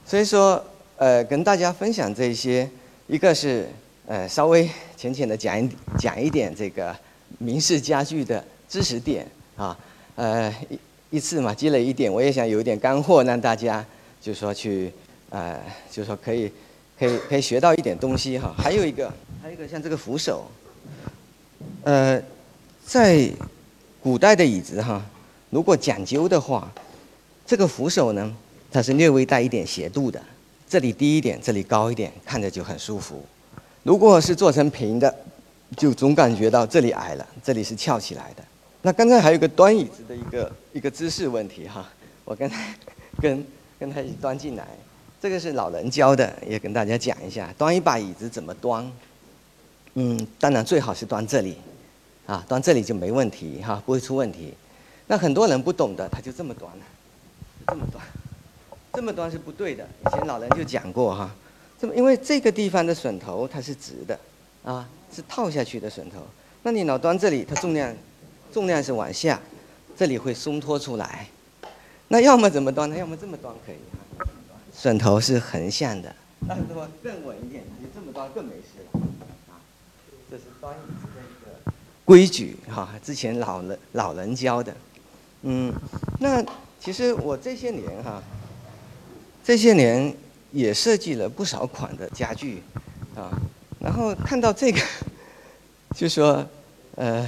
所以说呃跟大家分享这些，一个是呃稍微浅浅的讲一讲一点这个明式家具的知识点啊，呃一一次嘛积累一点，我也想有一点干货让大家就说去呃就说可以可以可以学到一点东西哈。还有一个还有一个像这个扶手，呃在古代的椅子哈，如果讲究的话，这个扶手呢，它是略微带一点斜度的，这里低一点，这里高一点，看着就很舒服。如果是做成平的，就总感觉到这里矮了，这里是翘起来的。那刚才还有个端椅子的一个一个姿势问题哈，我刚才 跟跟他一起端进来，这个是老人教的，也跟大家讲一下，端一把椅子怎么端。嗯，当然最好是端这里。啊，端这里就没问题哈，不会出问题。那很多人不懂的，他就这么端了，这么端，这么端是不对的。以前老人就讲过哈，这么因为这个地方的榫头它是直的，啊，是套下去的榫头。那你老端这里，它重量重量是往下，这里会松脱出来。那要么怎么端呢？要么这么端可以。榫头是横向的，那这么更稳一点，你这么端更没事了。啊，这是端椅子的一个。规矩哈，之前老人老人教的，嗯，那其实我这些年哈，这些年也设计了不少款的家具，啊，然后看到这个，就说，呃，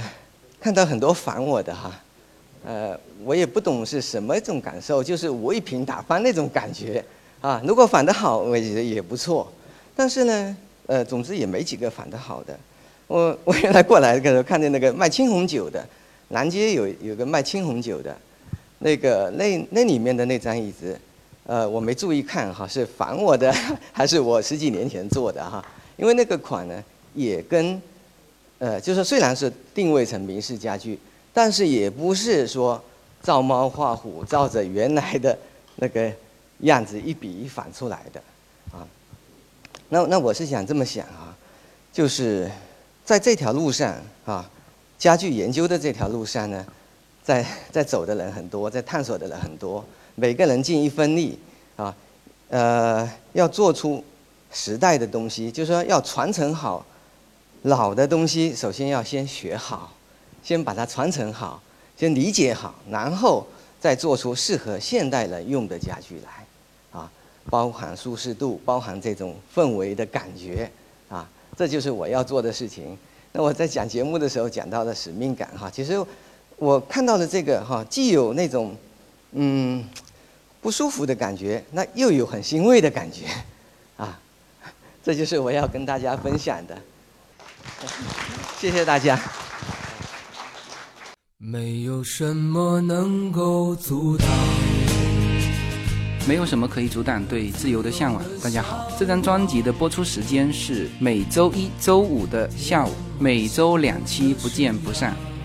看到很多反我的哈，呃，我也不懂是什么一种感受，就是我一瓶打翻那种感觉，啊，如果反得好，我觉得也不错，但是呢，呃，总之也没几个反得好的。我 我原来过来的时候看见那个卖青红酒的，南街有有个卖青红酒的，那个那那里面的那张椅子，呃，我没注意看哈，是仿我的 还是我十几年前做的哈？因为那个款呢，也跟，呃，就是虽然是定位成明式家具，但是也不是说照猫画虎，照着原来的那个样子一笔一反出来的，啊，那那我是想这么想啊，就是。在这条路上啊，家具研究的这条路上呢，在在走的人很多，在探索的人很多，每个人尽一分力啊，呃，要做出时代的东西，就是说要传承好老的东西，首先要先学好，先把它传承好，先理解好，然后再做出适合现代人用的家具来，啊，包含舒适度，包含这种氛围的感觉。啊这就是我要做的事情。那我在讲节目的时候讲到的使命感哈，其实我看到了这个哈，既有那种嗯不舒服的感觉，那又有很欣慰的感觉，啊，这就是我要跟大家分享的。谢谢大家。没有什么能够阻挡。没有什么可以阻挡对自由的向往。大家好，这张专辑的播出时间是每周一周五的下午，每周两期，不见不散。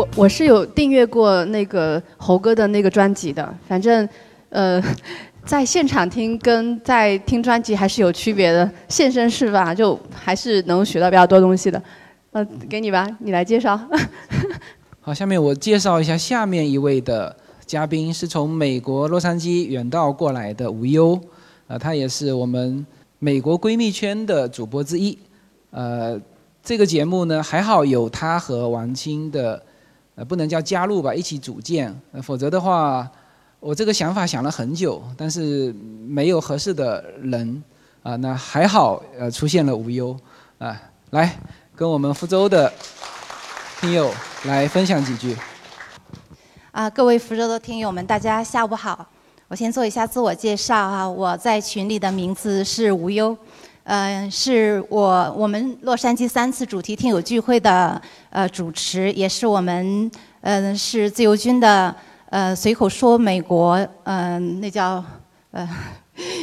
我我是有订阅过那个猴哥的那个专辑的，反正，呃。在现场听跟在听专辑还是有区别的，现身是吧？就还是能学到比较多东西的。呃，给你吧，你来介绍。好，下面我介绍一下下面一位的嘉宾，是从美国洛杉矶远道过来的无忧，呃，他也是我们美国闺蜜圈的主播之一。呃，这个节目呢，还好有他和王青的，呃，不能叫加入吧，一起组建，否则的话。我这个想法想了很久，但是没有合适的人啊。那还好，呃，出现了无忧啊，来跟我们福州的听友来分享几句。啊，各位福州的听友们，大家下午好。我先做一下自我介绍啊，我在群里的名字是无忧，嗯，是我我们洛杉矶三次主题听友聚会的呃主持，也是我们嗯是自由军的。呃，随口说美国，嗯，那叫呃，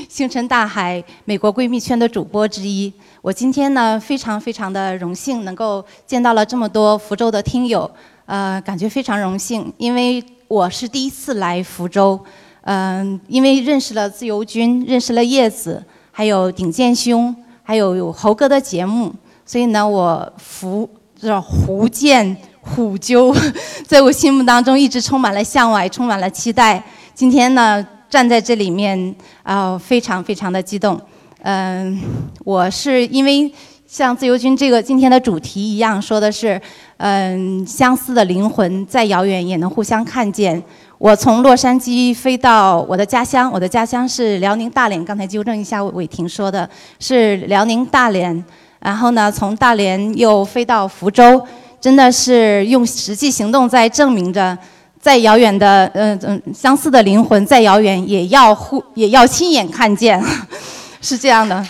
星辰大海，美国闺蜜圈的主播之一。我今天呢，非常非常的荣幸能够见到了这么多福州的听友，呃，感觉非常荣幸，因为我是第一次来福州，嗯，因为认识了自由军，认识了叶子，还有顶剑兄，还有猴哥的节目，所以呢，我福叫福建。虎丘，在我心目当中一直充满了向往，也充满了期待。今天呢，站在这里面啊，非常非常的激动。嗯，我是因为像自由军这个今天的主题一样，说的是嗯，相似的灵魂再遥远也能互相看见。我从洛杉矶飞到我的家乡，我的家乡是辽宁大连。刚才纠正一下伟霆说的是辽宁大连。然后呢，从大连又飞到福州。真的是用实际行动在证明着，再遥远的嗯嗯相似的灵魂，再遥远也要互也要亲眼看见，是这样的。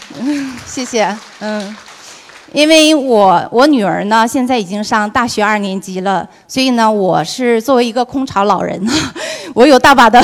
谢谢，嗯，因为我我女儿呢现在已经上大学二年级了，所以呢我是作为一个空巢老人，我有大把的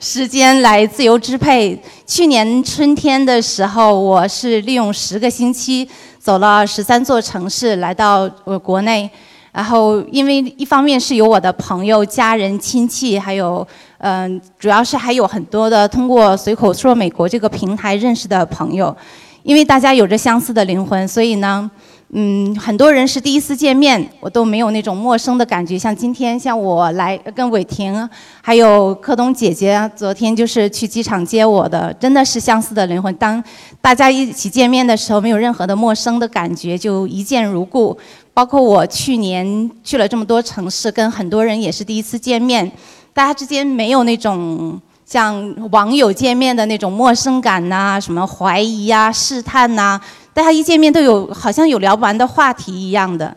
时间来自由支配。去年春天的时候，我是利用十个星期。走了十三座城市，来到呃国内，然后因为一方面是有我的朋友、家人、亲戚，还有嗯，主要是还有很多的通过随口说美国这个平台认识的朋友，因为大家有着相似的灵魂，所以呢。嗯，很多人是第一次见面，我都没有那种陌生的感觉。像今天，像我来跟伟霆，还有柯东姐姐，昨天就是去机场接我的，真的是相似的灵魂。当大家一起见面的时候，没有任何的陌生的感觉，就一见如故。包括我去年去了这么多城市，跟很多人也是第一次见面，大家之间没有那种像网友见面的那种陌生感呐，什么怀疑呀、试探呐。大家一见面都有好像有聊不完的话题一样的，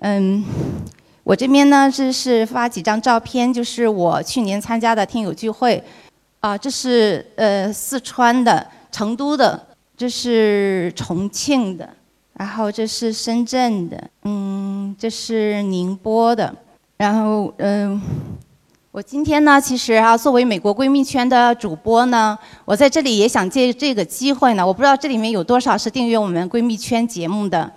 嗯，我这边呢这是发几张照片，就是我去年参加的听友聚会，啊，这是呃四川的、成都的，这是重庆的，然后这是深圳的，嗯，这是宁波的，然后嗯。我今天呢，其实啊，作为美国闺蜜圈的主播呢，我在这里也想借这个机会呢，我不知道这里面有多少是订阅我们闺蜜圈节目的，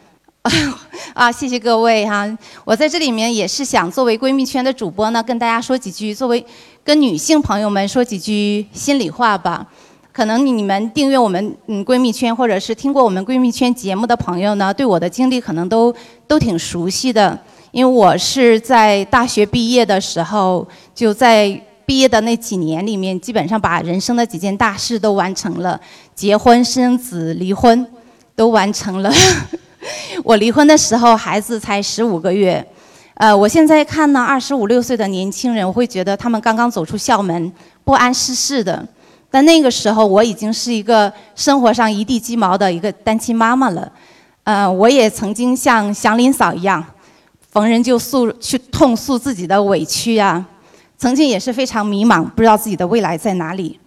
啊，谢谢各位哈。我在这里面也是想作为闺蜜圈的主播呢，跟大家说几句，作为跟女性朋友们说几句心里话吧。可能你们订阅我们嗯闺蜜圈，或者是听过我们闺蜜圈节目的朋友呢，对我的经历可能都都挺熟悉的。因为我是在大学毕业的时候，就在毕业的那几年里面，基本上把人生的几件大事都完成了，结婚、生子、离婚，都完成了。我离婚的时候，孩子才十五个月。呃，我现在看呢，二十五六岁的年轻人，我会觉得他们刚刚走出校门，不谙世事的。但那个时候，我已经是一个生活上一地鸡毛的一个单亲妈妈了。呃，我也曾经像祥林嫂一样。逢人就诉去痛诉自己的委屈啊，曾经也是非常迷茫，不知道自己的未来在哪里。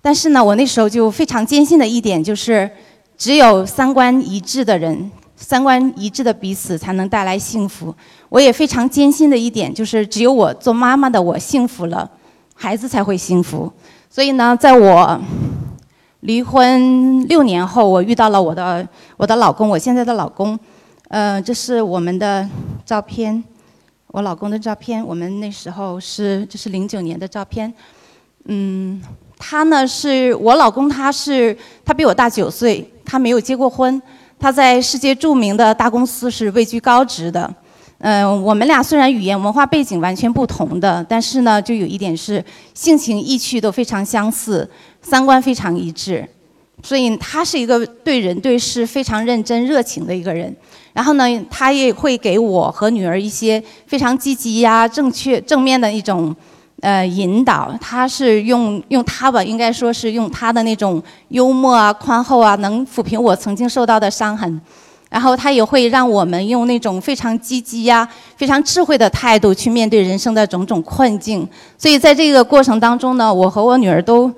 但是呢，我那时候就非常坚信的一点就是，只有三观一致的人，三观一致的彼此才能带来幸福。我也非常坚信的一点就是，只有我做妈妈的我幸福了，孩子才会幸福。所以呢，在我离婚六年后，我遇到了我的我的老公，我现在的老公。呃，这是我们的照片，我老公的照片。我们那时候是这是零九年的照片，嗯。他呢是我老公，他是他比我大九岁，他没有结过婚，他在世界著名的大公司是位居高职的。嗯，我们俩虽然语言文化背景完全不同的，但是呢，就有一点是性情意趣都非常相似，三观非常一致。所以他是一个对人对事非常认真热情的一个人。然后呢，他也会给我和女儿一些非常积极呀、正确、正面的一种。呃，引导他是用用他吧，应该说是用他的那种幽默啊、宽厚啊，能抚平我曾经受到的伤痕。然后他也会让我们用那种非常积极呀、非常智慧的态度去面对人生的种种困境。所以在这个过程当中呢，我和我女儿都，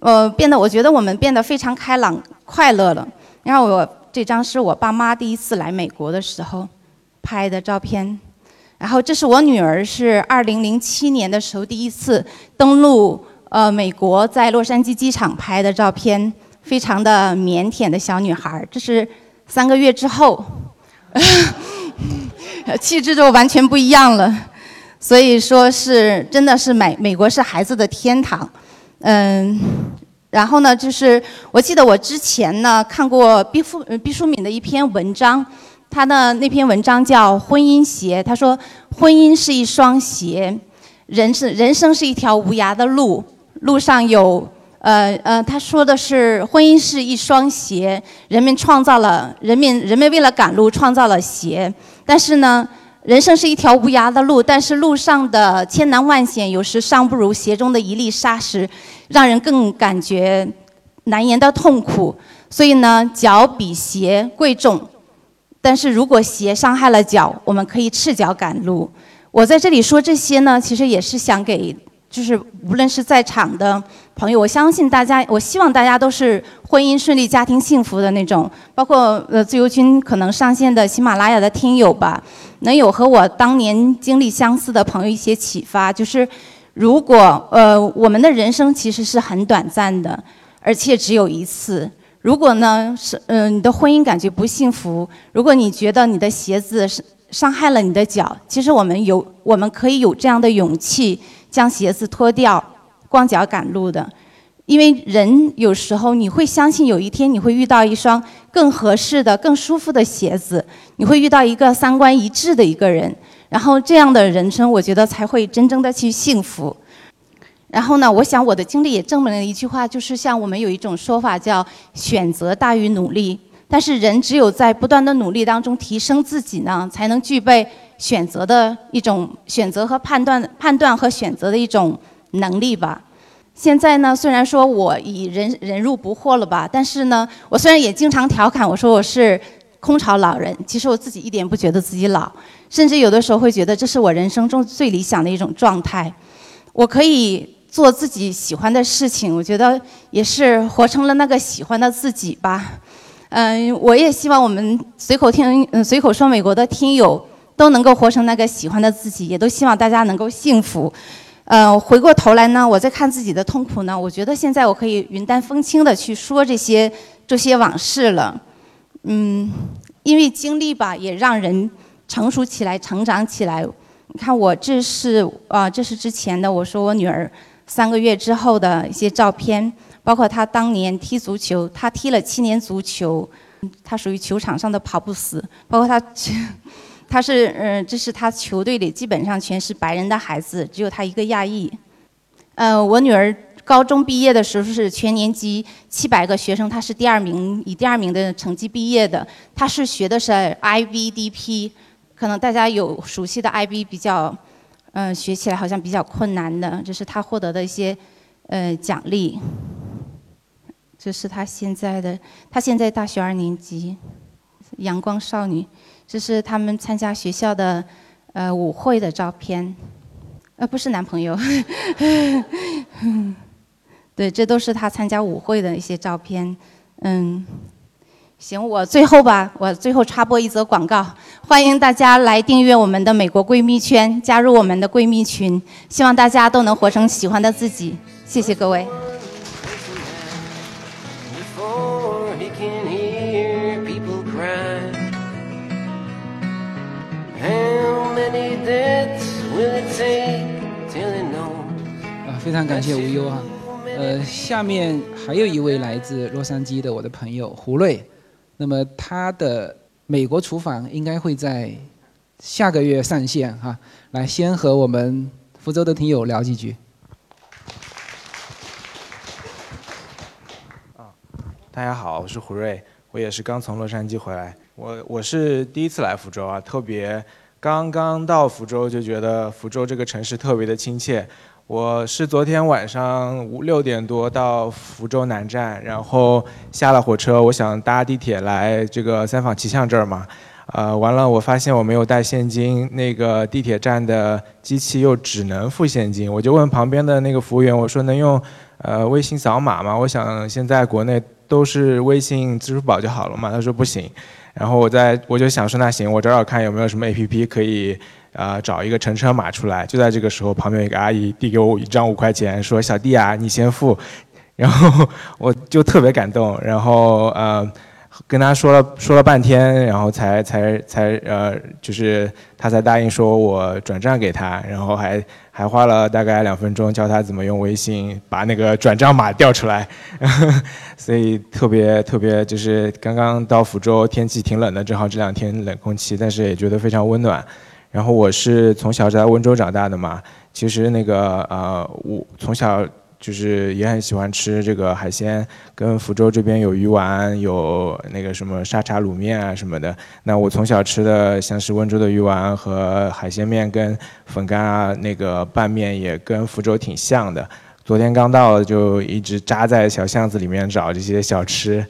呃，变得我觉得我们变得非常开朗、快乐了。然后我这张是我爸妈第一次来美国的时候拍的照片。然后这是我女儿，是二零零七年的时候第一次登陆呃美国，在洛杉矶机场拍的照片，非常的腼腆的小女孩。这是三个月之后，气质就完全不一样了。所以说是真的是美美国是孩子的天堂，嗯。然后呢，就是我记得我之前呢看过毕淑毕淑敏的一篇文章。她的那篇文章叫《婚姻鞋》，她说：“婚姻是一双鞋，人是人生是一条无涯的路，路上有呃呃，她说的是婚姻是一双鞋，人们创造了人民人们为了赶路创造了鞋，但是呢，人生是一条无涯的路，但是路上的千难万险，有时尚不如鞋中的一粒沙石，让人更感觉难言的痛苦。所以呢，脚比鞋贵重。”但是如果鞋伤害了脚，我们可以赤脚赶路。我在这里说这些呢，其实也是想给，就是无论是在场的朋友，我相信大家，我希望大家都是婚姻顺利、家庭幸福的那种。包括呃自由军可能上线的喜马拉雅的听友吧，能有和我当年经历相似的朋友一些启发。就是如果呃我们的人生其实是很短暂的，而且只有一次。如果呢是嗯你的婚姻感觉不幸福，如果你觉得你的鞋子是伤害了你的脚，其实我们有我们可以有这样的勇气将鞋子脱掉，光脚赶路的，因为人有时候你会相信有一天你会遇到一双更合适的、更舒服的鞋子，你会遇到一个三观一致的一个人，然后这样的人生我觉得才会真正的去幸福。然后呢，我想我的经历也证明了一句话，就是像我们有一种说法叫“选择大于努力”，但是人只有在不断的努力当中提升自己呢，才能具备选择的一种选择和判断、判断和选择的一种能力吧。现在呢，虽然说我已人人入不惑了吧，但是呢，我虽然也经常调侃我说我是空巢老人，其实我自己一点不觉得自己老，甚至有的时候会觉得这是我人生中最理想的一种状态，我可以。做自己喜欢的事情，我觉得也是活成了那个喜欢的自己吧。嗯，我也希望我们随口听，嗯，随口说美国的听友都能够活成那个喜欢的自己，也都希望大家能够幸福。嗯，回过头来呢，我在看自己的痛苦呢，我觉得现在我可以云淡风轻的去说这些这些往事了。嗯，因为经历吧，也让人成熟起来，成长起来。你看，我这是啊，这是之前的，我说我女儿。三个月之后的一些照片，包括她当年踢足球，她踢了七年足球，她属于球场上的跑不死。包括他，他是嗯，这是他球队里基本上全是白人的孩子，只有他一个亚裔。嗯，我女儿高中毕业的时候是全年级七百个学生，她是第二名，以第二名的成绩毕业的。她是学的是 IBDP，可能大家有熟悉的 IB 比较。嗯，学起来好像比较困难的，这是她获得的一些呃奖励。这是他现在的，他现在大学二年级，阳光少女。这是他们参加学校的呃舞会的照片，呃不是男朋友，对，这都是他参加舞会的一些照片。嗯，行，我最后吧，我最后插播一则广告，欢迎大家来订阅我们的美国闺蜜圈，加入我们的闺蜜群，希望大家都能活成喜欢的自己。谢谢各位。非常感谢无忧啊。呃，下面还有一位来自洛杉矶的我的朋友胡瑞，那么他的美国厨房应该会在下个月上线哈、来，先和我们福州的听友聊几句。大家好，我是胡瑞，我也是刚从洛杉矶回来。我我是第一次来福州啊，特别刚刚到福州就觉得福州这个城市特别的亲切。我是昨天晚上五六点多到福州南站，然后下了火车，我想搭地铁来这个三坊七巷这儿嘛。呃，完了，我发现我没有带现金，那个地铁站的机器又只能付现金，我就问旁边的那个服务员，我说能用呃微信扫码吗？我想现在国内都是微信、支付宝就好了嘛。他说不行，然后我在我就想说那行，我找找看有没有什么 A P P 可以、呃找一个乘车码出来。就在这个时候，旁边有一个阿姨递给我一张五块钱，说小弟啊，你先付。然后我就特别感动，然后呃。跟他说了说了半天，然后才才才呃，就是他才答应说我转账给他，然后还还花了大概两分钟教他怎么用微信把那个转账码调出来，所以特别特别就是刚刚到福州，天气挺冷的，正好这两天冷空气，但是也觉得非常温暖。然后我是从小在温州长大的嘛，其实那个呃，我从小就是也很喜欢吃这个海鲜，跟福州这边有鱼丸，有那个什么沙茶卤面啊什么的。那我从小吃的像是温州的鱼丸和海鲜面跟粉干啊，那个拌面也跟福州挺像的。昨天刚到，就一直扎在小巷子里面找这些小吃。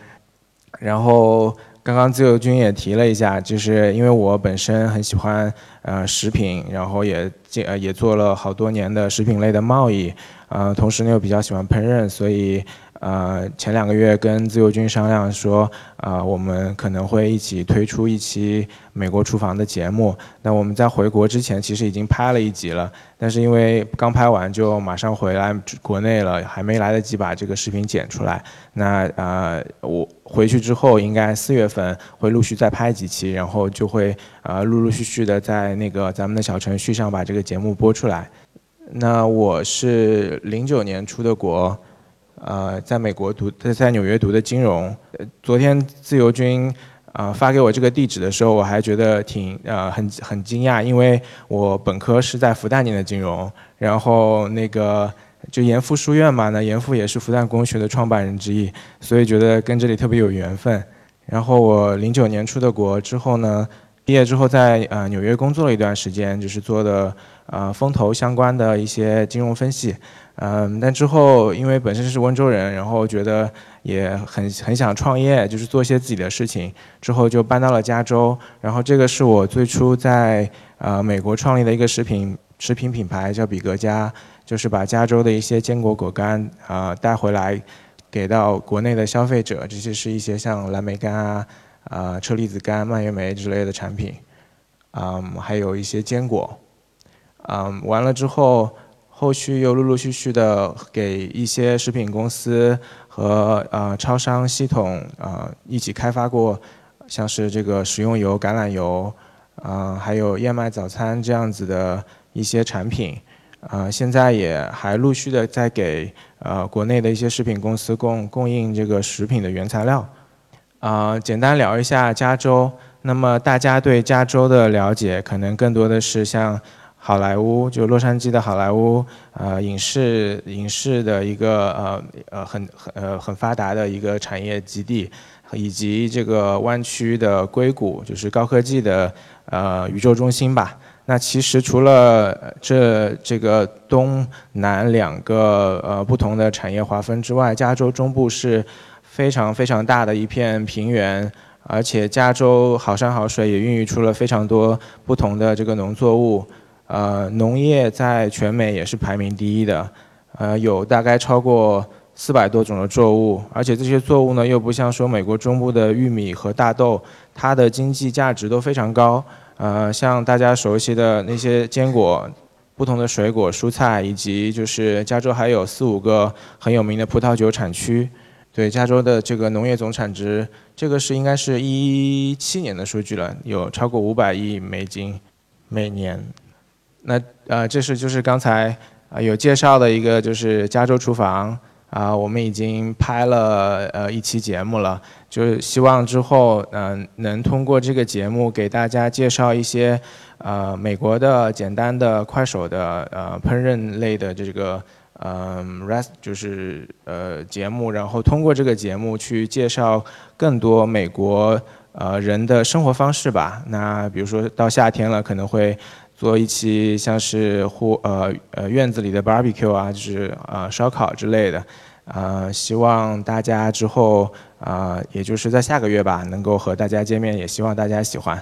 然后刚刚自由军也提了一下，就是因为我本身很喜欢呃食品，然后也进呃也做了好多年的食品类的贸易，呃，同时呢又比较喜欢烹饪，所以呃前两个月跟自由军商量说，啊、我们可能会一起推出一期美国厨房的节目。那我们在回国之前其实已经拍了一集了，但是因为刚拍完就马上回来国内了，还没来得及把这个视频剪出来。那呃，我回去之后应该四月份会陆续再拍几期，然后就会呃陆陆续续的在那个咱们的小程序上把这个节目播出来。那我是零九年出的国，呃，在美国读，在在纽约读的金融。昨天自由军呃发给我这个地址的时候，我还觉得挺呃很很惊讶，因为我本科是在复旦念的金融，然后那个就严复书院嘛，那严复也是复旦工学的创办人之一，所以觉得跟这里特别有缘分。然后我零九年出的国之后呢，毕业之后在呃纽约工作了一段时间，就是做的呃风投相关的一些金融分析，嗯，但之后因为本身是温州人，然后觉得也很很想创业，就是做一些自己的事情，之后就搬到了加州，然后这个是我最初在呃美国创立的一个食品食品品牌，叫比格家，就是把加州的一些坚果果干啊、带回来。给到国内的消费者，这些是一些像蓝莓干啊、啊、车厘子干、蔓越莓之类的产品，嗯，还有一些坚果，嗯，完了之后，后续又陆陆续续的给一些食品公司和呃超商系统呃一起开发过，像是这个食用油、橄榄油，啊、还有燕麦早餐这样子的一些产品。呃，现在也还陆续的在给呃国内的一些食品公司供供应这个食品的原材料。啊、简单聊一下加州。那么大家对加州的了解，可能更多的是像好莱坞，就洛杉矶的好莱坞，呃，影视影视的一个呃呃很很呃很发达的一个产业基地，以及这个湾区的硅谷，就是高科技的呃宇宙中心吧。那其实除了这这个东南两个呃不同的产业划分之外，加州中部是非常非常大的一片平原，而且加州好山好水，也孕育出了非常多不同的这个农作物。呃，农业在全美也是排名第一的，呃，有大概超过四百多种的作物，而且这些作物呢，又不像说美国中部的玉米和大豆，它的经济价值都非常高。呃，像大家熟悉的那些坚果、不同的水果、蔬菜，以及就是加州还有四五个很有名的葡萄酒产区。对加州的这个农业总产值，这个是应该是一七年的数据了，有超过五百亿美金每年。那呃，这是就是刚才啊有介绍的一个就是加州厨房啊，我们已经拍了呃一期节目了，就是希望之后嗯能通过这个节目给大家介绍一些呃美国的简单的快手的呃烹饪类的这个嗯 rest 就是呃节目，然后通过这个节目去介绍更多美国呃人的生活方式吧。那比如说到夏天了，可能会。做一期像是户呃呃院子里的 barbecue 啊，就是呃烧烤之类的，呃希望大家之后啊，也就是在下个月吧，能够和大家见面，也希望大家喜欢。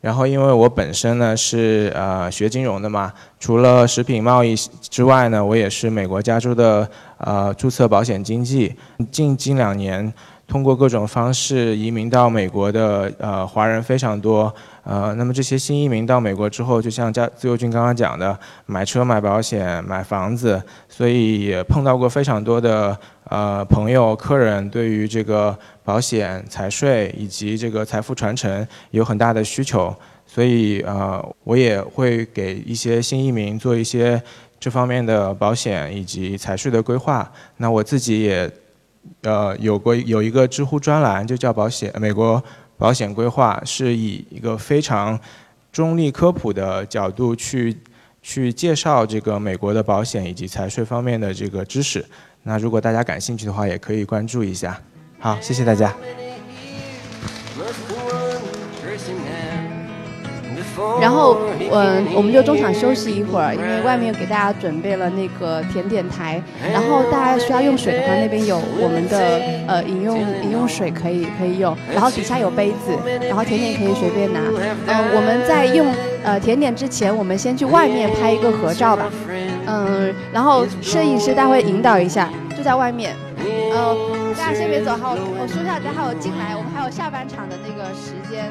然后因为我本身呢是呃学金融的嘛，除了食品贸易之外呢，我也是美国加州的呃注册保险经纪，近近两年。通过各种方式移民到美国的呃华人非常多，呃，那么这些新移民到美国之后，就像家自由军刚刚讲的，买车、买保险、买房子，所以也碰到过非常多的呃朋友、客人对于这个保险、财税以及这个财富传承有很大的需求，所以呃我也会给一些新移民做一些这方面的保险以及财税的规划。那我自己也。呃，有过有一个知乎专栏，就叫保险美国保险规划，是以一个非常中立科普的角度去去介绍这个美国的保险以及财税方面的这个知识。那如果大家感兴趣的话，也可以关注一下。好，谢谢大家。然后，嗯，我们就中场休息一会儿，因为外面给大家准备了那个甜点台。然后大家需要用水的话，那边有我们的呃饮用饮用水可以可以用。然后底下有杯子，然后甜点可以随便拿。嗯，我们在用呃甜点之前，我们先去外面拍一个合照吧。嗯，然后摄影师待会引导一下，就在外面。呃，大家先别走，好，我说一下，等下我进来，我们还有下半场的那个时间。